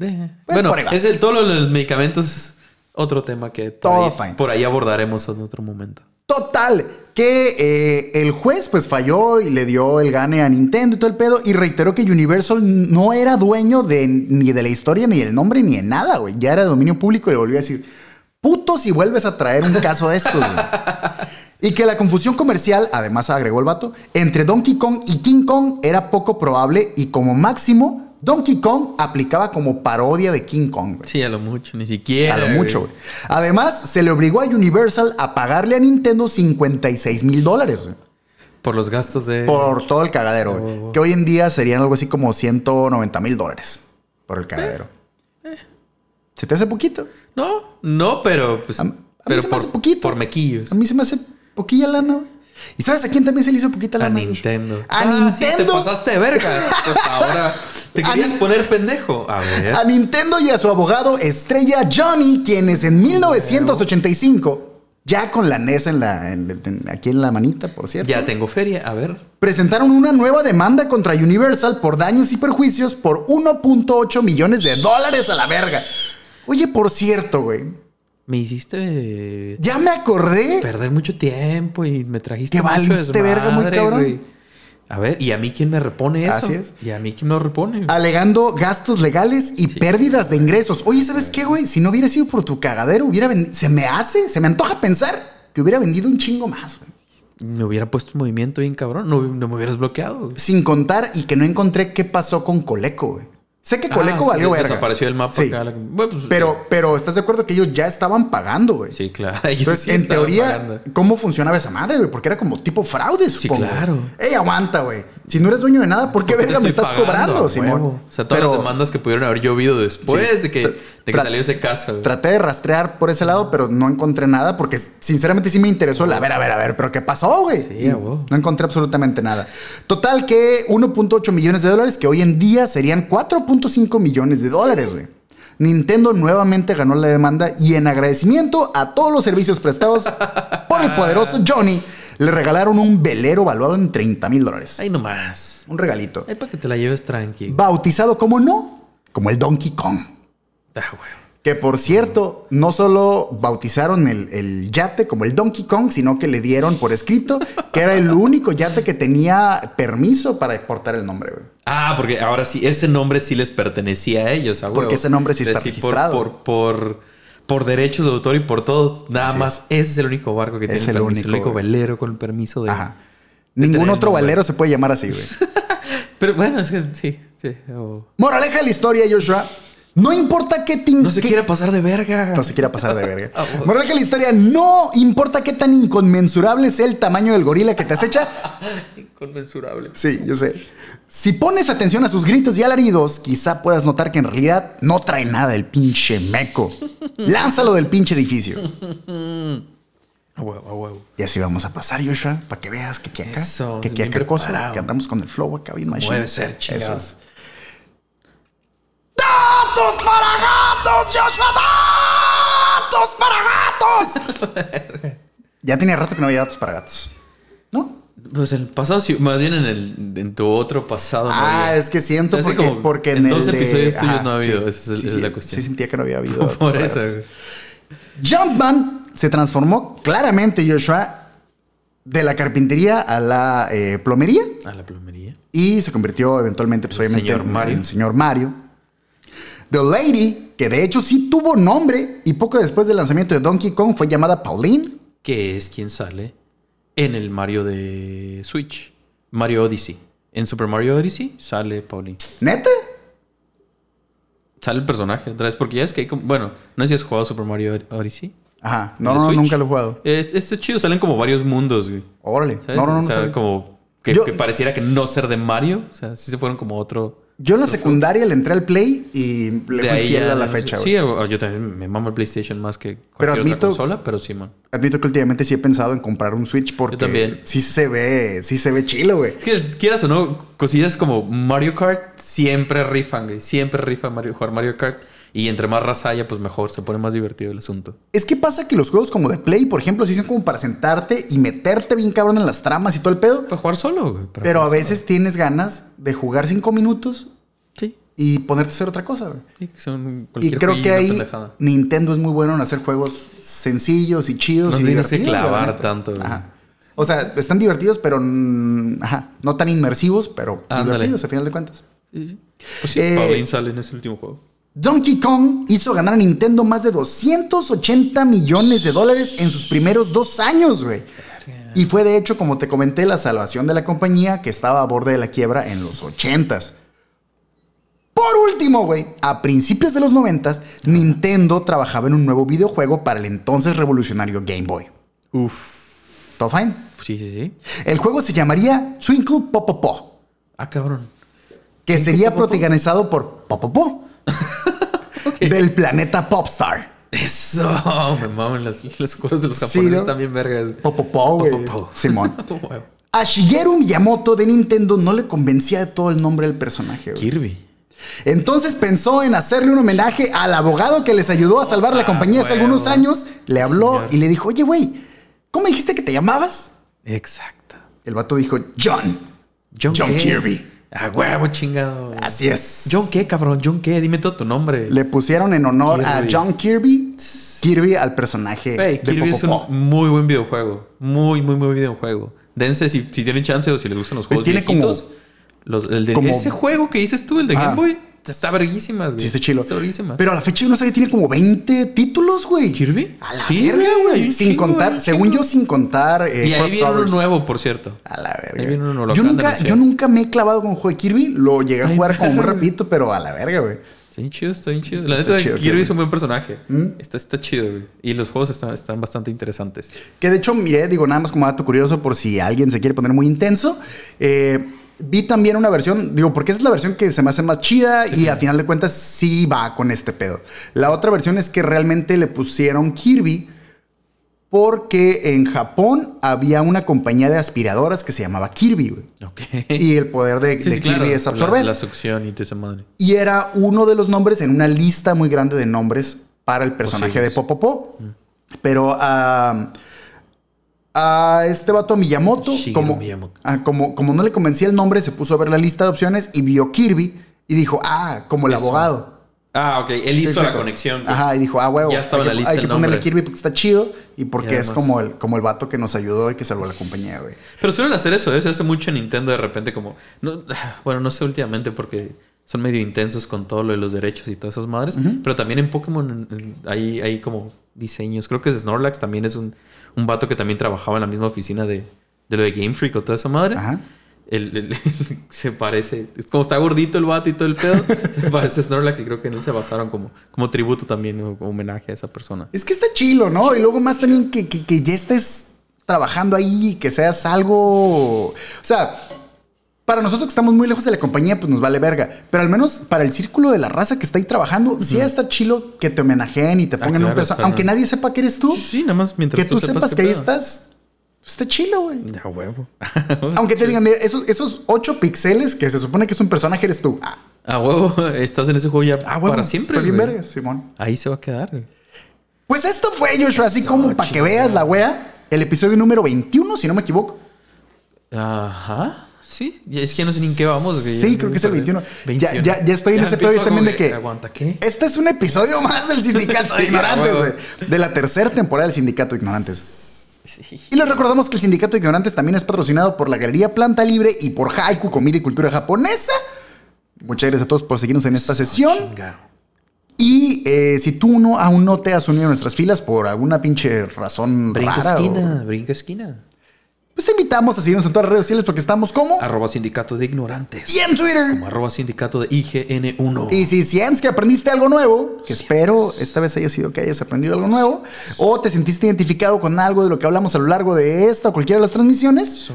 Eh, Pues bueno, por ahí va. es el, todo lo de los medicamentos es otro tema que por, Todo ahí, fine. por ahí abordaremos en otro momento. Total, que eh, el juez pues falló y le dio el gane a Nintendo y todo el pedo y reiteró que Universal no era dueño de, ni de la historia, ni el nombre, ni de nada, güey. Ya era dominio público y le volvió a decir, puto si vuelves a traer un caso de estos, güey. Y que la confusión comercial, además agregó el vato, entre Donkey Kong y King Kong era poco probable y como máximo, Donkey Kong aplicaba como parodia de King Kong, güey. Sí, a lo mucho, ni siquiera. A lo mucho, güey. Además, se le obligó a Universal a pagarle a Nintendo 56 mil dólares, güey. Por los gastos de. Por todo el cagadero, güey. Que hoy en día serían algo así como 190 mil dólares por el cagadero. ¿Se te hace poquito? No, no, pero. Pues, A- a mí pero se me por, hace poquito. por mequillos. A mí se me hace poquilla lana, güey. ¿Y sabes a quién también se le hizo poquita A lana? güey? Nintendo. A Ah, sí, te Nintendo. pasaste de verga. Pues ahora. Te A querías poner pendejo. A ver. A Nintendo y a su abogado estrella Johnny, quienes en 1985, ya con la NES en la, en- en- aquí en la manita, por cierto. Ya tengo feria. A ver. presentaron una nueva demanda contra Universal por daños y perjuicios por 1.8 millones de dólares a la verga. Oye, por cierto, güey. Me hiciste Ya me acordé. perder mucho tiempo y me trajiste Te mucho valiste verga muy desmadre, cabrón. güey. A ver, ¿y a mí quién me repone eso? Así es. ¿Y a mí quién me lo repone? Alegando gastos legales y pérdidas de ingresos. Oye, ¿sabes qué, güey? Si no hubiera sido por tu cagadero, hubiera vendi- Se me hace, se me antoja pensar que hubiera vendido un chingo más, güey. Me hubiera puesto en movimiento bien cabrón. No, no me hubieras bloqueado. Sin contar y que no encontré qué pasó con Coleco, güey. Sé que Coleco Ah, valió sí, verga. Desapareció del mapa Sí. acá. la- Bueno, pues, Pero, pero ¿estás de acuerdo que ellos ya estaban pagando, güey? Sí, claro. Ellos Entonces, sí en teoría, pagando. ¿cómo funcionaba esa madre, güey? Porque era como tipo fraude, supongo. claro. Ey, aguanta, güey. Si no eres dueño de nada, ¿por qué ¿Por qué te verga me estás pagando? cobrando, Simón? O sea, todas Pero las demandas que pudieron haber llovido después Sí. de que, de que tra- salió ese caso. güey. Traté de rastrear por ese lado, pero no encontré nada porque sinceramente sí me interesó el a ver, a ver, a ver, pero ¿qué pasó, güey? Sí, no encontré absolutamente nada. Total que 1.8 millones de dólares, que hoy en día serían 4.5 millones de dólares, güey. Nintendo nuevamente ganó la demanda y en agradecimiento a todos los servicios prestados por el poderoso Johnny, le regalaron un velero valuado en 30 mil dólares. Ay, nomás. Un regalito. Ay, para que te la lleves tranqui. Bautizado como no, como el Donkey Kong. Ah. Que por cierto, no solo bautizaron el, el yate como el Donkey Kong, sino que le dieron por escrito que era el único yate que tenía permiso para portar el nombre, güey. Ah, porque ahora sí, ese nombre sí les pertenecía a ellos, a Porque ese nombre sí está Es decir, por- registrado. Por, por, por derechos de autor y por todos, nada Así más. Ese es el único barco que Es tiene el permiso. único, el único velero con el permiso de. Ajá. de Ningún otro nombre. valero se puede llamar así, güey. Pero bueno, es que sí, sí. Moraleja de la historia, Joshua. No importa qué te No se qué- quiera pasar de verga. No se quiera pasar de verga. Bueno. Moraleja de la historia. No importa qué tan inconmensurable sea el tamaño del gorila que te acecha. Inconmensurable. Sí, yo sé. Si pones atención a sus gritos y alaridos, quizá puedas notar que en realidad no trae nada el pinche meco. Lánzalo del pinche edificio. A huevo, a huevo. Y así vamos a pasar, Joshua, para que veas que aquí acá, Eso, que aquí acá cosa, que andamos con el flow acá bien machine. Puede ser, Eso ¡Datos para gatos, Joshua! ¡Datos para gatos! ya tenía rato que no había datos para gatos. ¿No? Pues en el pasado, sí, más bien en, el, en tu otro pasado. Ah, es que siento porque, como porque en el dos de- episodios tuyos Ajá, no ha habido. sí, Esa es, sí, esa es sí, la cuestión. Sí sentía que no había habido datos Por eso. gatos. güey. Jumpman se transformó claramente, Joshua, de la carpintería a la eh, plomería A la plomería. y se convirtió eventualmente, pues El obviamente, señor en Mario. el señor Mario. The Lady, que de hecho sí tuvo nombre y poco después del lanzamiento de Donkey Kong fue llamada Pauline. Que es quien sale en el Mario de Switch. Mario Odyssey. En Super Mario Odyssey sale Pauline. ¿Neta? Sale el personaje otra vez. Porque ya es que hay como. Bueno, no sé si has jugado Super Mario Odyssey. Ajá. No, ¿De no, nunca lo he jugado. Es, este es chido. Salen como varios mundos, güey. Órale. ¿Sabes? No, no, no. O sea, como que, Yo- que pareciera que no ser de Mario. O sea, sí se fueron como otro. Yo en la secundaria le entré al Play y le de fui fiel ya- a la fecha. Sí, o yo también me mamo el PlayStation más que cualquier Pero otra admito- consola, pero sí, man. Admito que últimamente sí he pensado en comprar un Switch porque también. sí se ve, sí se ve chilo, güey. Quieras o no, cosillas como Mario Kart siempre rifan, güey. Siempre rifa Mario, jugar Mario Kart. Y entre más raza haya, pues mejor, se pone más divertido el asunto. Es que pasa que los juegos como de Play, por ejemplo, sí son como para sentarte y meterte bien cabrón en las tramas y todo el pedo. Para jugar solo, güey. Pero a veces tienes ganas de jugar cinco minutos. Sí, y ponerte a hacer otra cosa, güey. sí, que son Y cualquier creo jueguillo, que ahí pendejada. Nintendo es muy bueno en hacer juegos sencillos y chidos No y tienes que divertidos. clavar tanto, güey. Ajá. O sea, están divertidos, pero ajá, no tan inmersivos, pero divertidos a final de cuentas. Sí, sí. Pues sí, Eh, Pauline sale en ese último juego. Donkey Kong hizo ganar a Nintendo más de 280 millones de dólares en sus primeros dos años, güey. Y fue de hecho, como te comenté, la salvación de la compañía que estaba a borde de la quiebra en los 80s. Por último, güey, a principios de los 90s, Nintendo trabajaba en un nuevo videojuego para el entonces revolucionario Game Boy. Uf. ¿Todo fine? Sí, sí, sí. El juego se llamaría Twinkle Popopo, Ah, cabrón. que sería protagonizado por Del planeta Popstar. Eso, me maman las, las cosas de los Sí, japoneses ¿no? también vergas. Popopo, güey. Simón. A Shigeru Miyamoto de Nintendo no le convencía de todo el nombre del personaje. güey. Kirby. Entonces pensó en hacerle un homenaje al abogado que les ayudó a salvar la Ah, compañía hace algunos años. Le habló Señor. y le dijo, oye, güey, ¿cómo dijiste que te llamabas? Exacto. El vato dijo, John. John? Kirby. A huevo, chingado. Así es. John qué, cabrón, John qué, dime todo tu nombre. Le pusieron en honor a. John Kirby. Kirby al personaje de Kirby es un muy buen videojuego. Muy, muy, muy videojuego. Dense si, si tienen chance o si les gustan los juegos tiene como- viejitos. los- el de, como- ese juego que dices tú, el de Ah. Game Boy, está verguísimas, güey. Sí, está chilo. Está verguísimas. Pero a la fecha yo no sé que tiene como 20 títulos, güey. ¿Kirby? A la Sí, verga, güey, Sin contar, según yo, sin contar. eh, y ahí viene uno nuevo, por cierto. A la verga. Ahí viene uno, lo yo, nunca, yo nunca me he clavado con un juego de Kirby. Lo llegué a Ay, jugar como muy rapidito, pero a la verga, güey. Está bien chido, está bien chido. La neta, Kirby Kirby. es un buen personaje. ¿Mm? Está, está chido, güey. Y los juegos están, están bastante interesantes. Que de hecho, miré, digo, nada más como dato curioso por si alguien se quiere poner muy intenso. eh, vi también una versión, digo, porque esa es la versión que se me hace más chida y a final de cuentas sí va con este pedo. La otra versión es que realmente le pusieron Kirby porque en Japón había una compañía de aspiradoras que se llamaba Kirby. Y el poder de, Sí, de sí, Kirby claro, es absorber. La, succión y te esa madre. Y era uno de los nombres en una lista muy grande de nombres para el personaje Posibles. de Popopó. Pero a, a este vato Miyamoto, Shigeru como, Miyamoto. ah, como, como no le convencía el nombre, se puso a ver la lista de opciones y vio Kirby y dijo, ah, como el Eso. abogado. Ah, ok. Él Sí, hizo sí, la sí. conexión. Ajá, y dijo, ah, huevo. Ya estaba hay en la que- lista Hay el que ponerle nombre. Kirby porque está chido y porque Y es como el, como el vato que nos ayudó y que salvó la compañía, güey. Pero suelen hacer eso, ¿eh? Se hace mucho en Nintendo de repente como... No, bueno, no sé últimamente porque son medio intensos con todo lo de los derechos y todas esas madres. Pero también en Pokémon en- en- hay, hay como diseños. Creo que Snorlax también es un, un vato que también trabajaba en la misma oficina de, de lo de Game Freak o toda esa madre. Ajá. El- el- se parece... Es como está gordito el vato y todo el pedo. se parece a Snorlax y creo que en él se basaron como, como tributo también o como homenaje a esa persona. Es que está chilo, ¿no? Y luego más también que, que- que ya estés trabajando ahí, que seas algo. O sea, para nosotros que estamos muy lejos de la compañía, pues nos vale verga. Pero al menos para el círculo de la raza que está ahí trabajando, sí está chilo que te homenajeen y te Ah, pongan un claro, personaje. está- Aunque nadie sepa que eres tú, Sí, nada más mientras que tú sepas que ahí estás. pues está chilo, güey. A huevo. Aunque te digan, mira, esos, esos ocho pixeles que se supone que es un personaje eres tú. Ah, A huevo, estás en ese juego ya ah, para siempre. Bien verga, Simón. Ahí se va a quedar. Pues esto fue, Joshua, así Eso, como para que veas la wea. El episodio número 21, si no me equivoco. Ajá. Sí, ya es que no sé ni en qué vamos. güey. Sí, Ya- creo que es el 21. Ya, 21. ya, ya estoy en Ya ese pedo también de que. Aguanta, ¿qué? Este es un episodio más del Sindicato de Ignorantes, güey. De la tercera temporada del Sindicato de Ignorantes. Sí. Y les recordamos que el Sindicato de Ignorantes también es patrocinado por la Galería Planta Libre y por Haiku Comida y Cultura Japonesa. Muchas gracias a todos por seguirnos en esta sesión. Y eh, si tú no, aún no te has unido a nuestras filas por alguna pinche razón Brinca rara, o- esquina, brinca esquina. Pues te invitamos a seguirnos en todas las redes sociales porque estamos como Arroba sindicato de ignorantes. y en Twitter. Como arroba sindicato de IGN1. Y si sientes que aprendiste algo nuevo, que espero esta vez haya sido que hayas aprendido algo nuevo, o te sentiste identificado con algo de lo que hablamos a lo largo de esta o cualquiera de las transmisiones,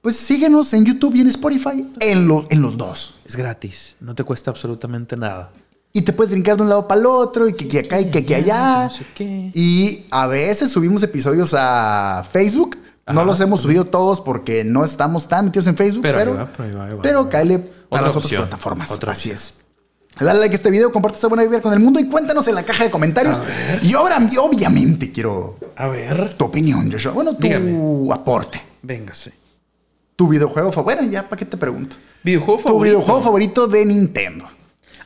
pues síguenos en YouTube y en Spotify, en, lo- en los dos. es gratis. No te cuesta absolutamente nada. Y te puedes brincar de un lado para el otro, y que, que acá y que, que allá. No sé qué. Y a veces subimos episodios a Facebook. No los hemos subido todos porque no estamos tan metidos en Facebook, Pero ahí pero, va, pero ahí va, ahí va, pero ahí va. cáele a las otras plataformas. otra Así es. Dale like a este video, comparte esta buena vibra con el mundo y cuéntanos en la caja de comentarios. Y ahora, obviamente, quiero A ver. tu opinión, Joshua. Bueno, tu Dígame. aporte. Véngase. Tu videojuego favorito. Bueno, ya, ¿para qué te pregunto? Videojuego Tu favorito. videojuego favorito de Nintendo.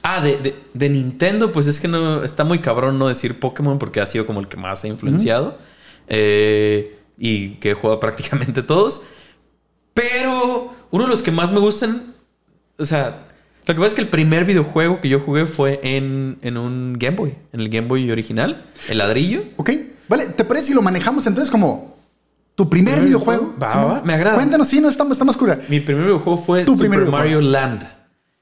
Ah, de, de- de Nintendo, pues es que no está muy cabrón no decir Pokémon porque ha sido como el que más ha influenciado. Eh, y que he jugado prácticamente todos. Pero uno de los que más me gustan, o sea, lo que pasa es que el primer videojuego que yo jugué fue en, en un Game Boy, en el Game Boy original, el ladrillo. ¿Ok? Vale, ¿te parece si lo manejamos entonces como tu primer ¿Primer videojuego? Va, va, me agrada. Cuéntanos, sí, no, está, está más cura. Mi primer videojuego fue Tu Super primer videojuego. Mario Land.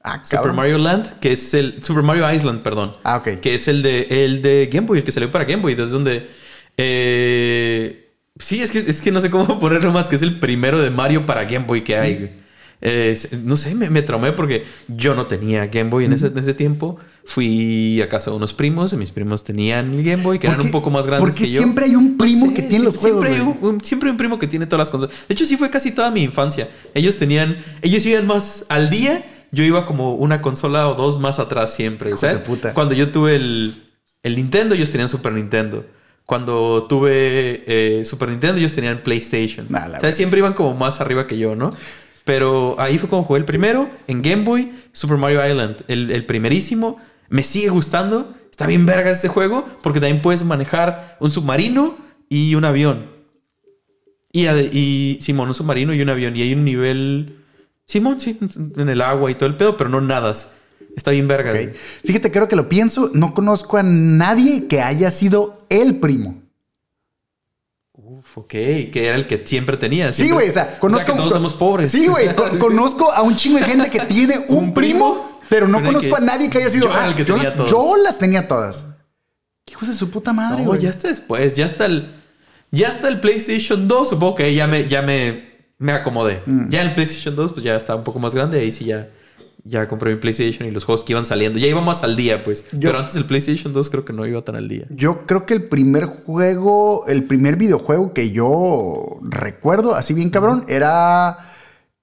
Ah, Super. Mario Land, que es el. Super Mario Island, perdón. Ah, ok. Que es el de, el de Game Boy, el que salió para Game Boy, desde donde. eh, sí, es que, es que no sé cómo ponerlo más, que es el primero de Mario para Game Boy que hay. Eh, no sé, me, me traumé porque yo no tenía Game Boy en ese, en ese tiempo. Fui a casa de unos primos, y mis primos tenían el Game Boy, que eran un poco más grandes porque que yo. siempre hay un primo que tiene los siempre juegos, hay un- siempre hay un primo que tiene todas las consolas. De hecho, sí fue casi toda mi infancia. Ellos tenían, ellos iban más al día. Yo iba como una consola o dos más atrás siempre. Hijos ¿sabes? puta. Cuando yo tuve el, el Nintendo, ellos tenían Super Nintendo. Cuando tuve eh, Super Nintendo, ellos tenían PlayStation. Nah, la o sea, siempre iban como más arriba que yo, ¿no? Pero ahí fue como jugué el primero, en Game Boy, Super Mario Island, el, el primerísimo. Me sigue gustando. Está bien verga este juego porque también puedes manejar un submarino y un avión. Y, y Simón, un submarino y un avión. Y hay un nivel. Simón, sí, en el agua y todo el pedo, pero no nadas. Está bien verga. Ok. Fíjate, creo que lo pienso. No conozco a nadie que haya sido el primo. Uf, ok, que era el que siempre tenía. Sí, güey. O sea, conozco. que todos somos pobres. Sí, güey. co- conozco a un chingo de gente que tiene un, Un primo, pero no pero conozco a nadie que haya sido. yo era el que tenía las, yo las tenía todas. Hijos de su puta madre, No, ya está después. Ya está el. Ya está el PlayStation 2. Supongo que ya me, ya me, me acomodé. Mm. Ya el PlayStation 2, pues ya está un poco más grande. Ahí sí ya. Ya compré mi PlayStation y los juegos que iban saliendo. Ya íbamos al día, pues. Yo- Pero antes el PlayStation 2 creo que no iba tan al día. Yo creo que el primer juego, el primer videojuego que yo recuerdo, así bien cabrón, era.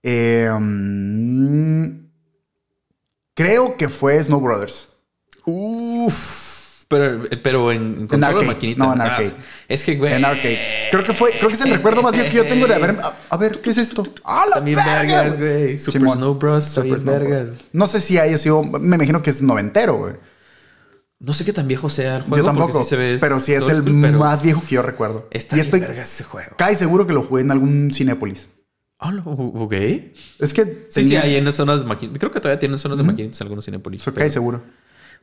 eh, mm, creo que fue Snow Brothers. Uf. Pero, pero en, en arcade. maquinita. No, en arcade. Es que, güey. En arcade. Creo que fue, creo que es el recuerdo más bien que yo tengo de haber. A, a ver, ¿qué es esto? ¡Ah, la También verga, vergas, güey. Super Simón. Snow Bros. Super También Snow vergas. Bros. No sé si haya sido. Me imagino que es noventero, güey. No sé qué tan viejo sea el juego. Yo tampoco. sí se ve pero sí es el pero más viejo que yo recuerdo. Está y estoy vergas ese juego. casi seguro que lo jugué en algún Cinépolis. Ah, ok. Es que. Sí, sí, tenía- hay en las zonas de maquinitas. Creo que todavía tienen zonas de maquinitas algunos Cinepolis. Soy pero- seguro.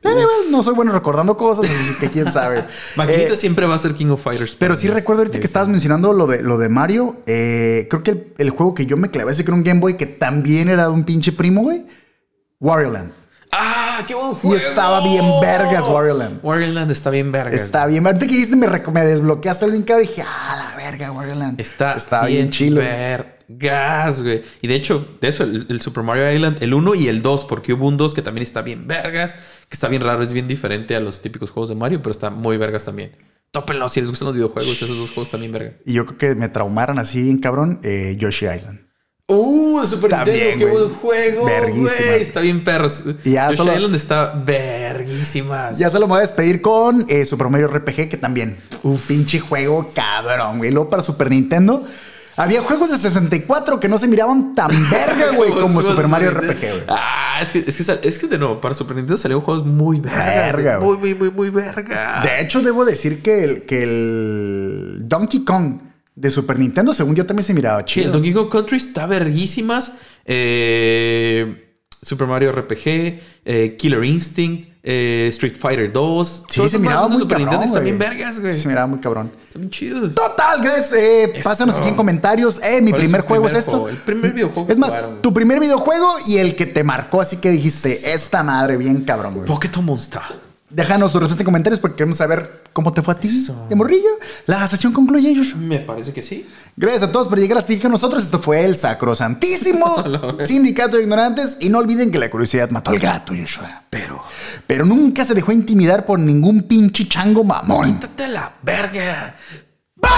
Bueno, no soy bueno recordando cosas, así que quién sabe. Eh, siempre va a ser King of Fighters. pero sí recuerdo ahorita que estabas mencionando lo de, lo de Mario. eh, creo que el, el juego que yo me clavé ese que era un Game Boy que también era de un pinche primo, güey. Wario Land. ¡Ah! ¡Qué buen juego! estaba bien vergas Wario Land. Wario Land está bien vergas. Está bien. Ahorita que dijiste me, me desbloqueaste el link y dije, ah, la verga, Wario Land. Está, Está bien, bien chilo. Vergas, güey. Y de hecho, de eso, el, el Super Mario Island, el 1 y el 2, porque hubo un 2 que también está bien vergas, que está bien raro, es bien diferente a los típicos juegos de Mario, pero está muy vergas también. Tópenlo si les gustan los videojuegos, esos dos juegos también vergas. Y yo creo que me traumaran así bien cabrón eh, Yoshi Island. Uh, Super Nintendo, qué buen juego, Verguísimas. güey. Está bien perros. Y ya Yoshi solo- Island está verguísimas. Ya solo me voy a despedir con eh, Super Mario RPG, que también. Un pinche juego cabrón, güey. Luego para Super Nintendo. Había juegos de 64 que no se miraban tan verga, güey, como Super Super Mario. RPG, güey. Ah, es que, es, que, es que de nuevo, para Super Nintendo salieron juegos muy verga. Verga, muy, muy, muy, muy verga. De hecho, debo decir que el, que el Donkey Kong de Super Nintendo, según yo, también se miraba Sí, el chido. Donkey Kong Country está verguísimas. Eh, Super Mario RPG, eh, Killer Instinct, eh, Street Fighter 2. Sí, se miraba muy Super cabrón, Nintendo bien vergas, güey. Sí, se miraba muy cabrón. Están chidos. Total, Grace, eh, pásanos aquí en comentarios. Eh, mi ¿Cuál es primer juego primer es esto. juego? El primer videojuego Es más, jugaron, tu primer videojuego y el que te marcó, así que dijiste, esta madre bien cabrón, güey. Pokémon Monster. Déjanos tu respuesta en comentarios porque queremos saber cómo te fue a ti, Eso. de morrillo. La sesión concluye, Joshua. Me parece que sí. Gracias a todos por llegar hasta aquí con nosotros. Esto fue el sacrosantísimo Sindicato de Ignorantes. Y no olviden que la curiosidad mató al gato, Joshua. Pero. Pero nunca se dejó intimidar por ningún pinche chango mamón. ¡Date la verga! ¡Bye!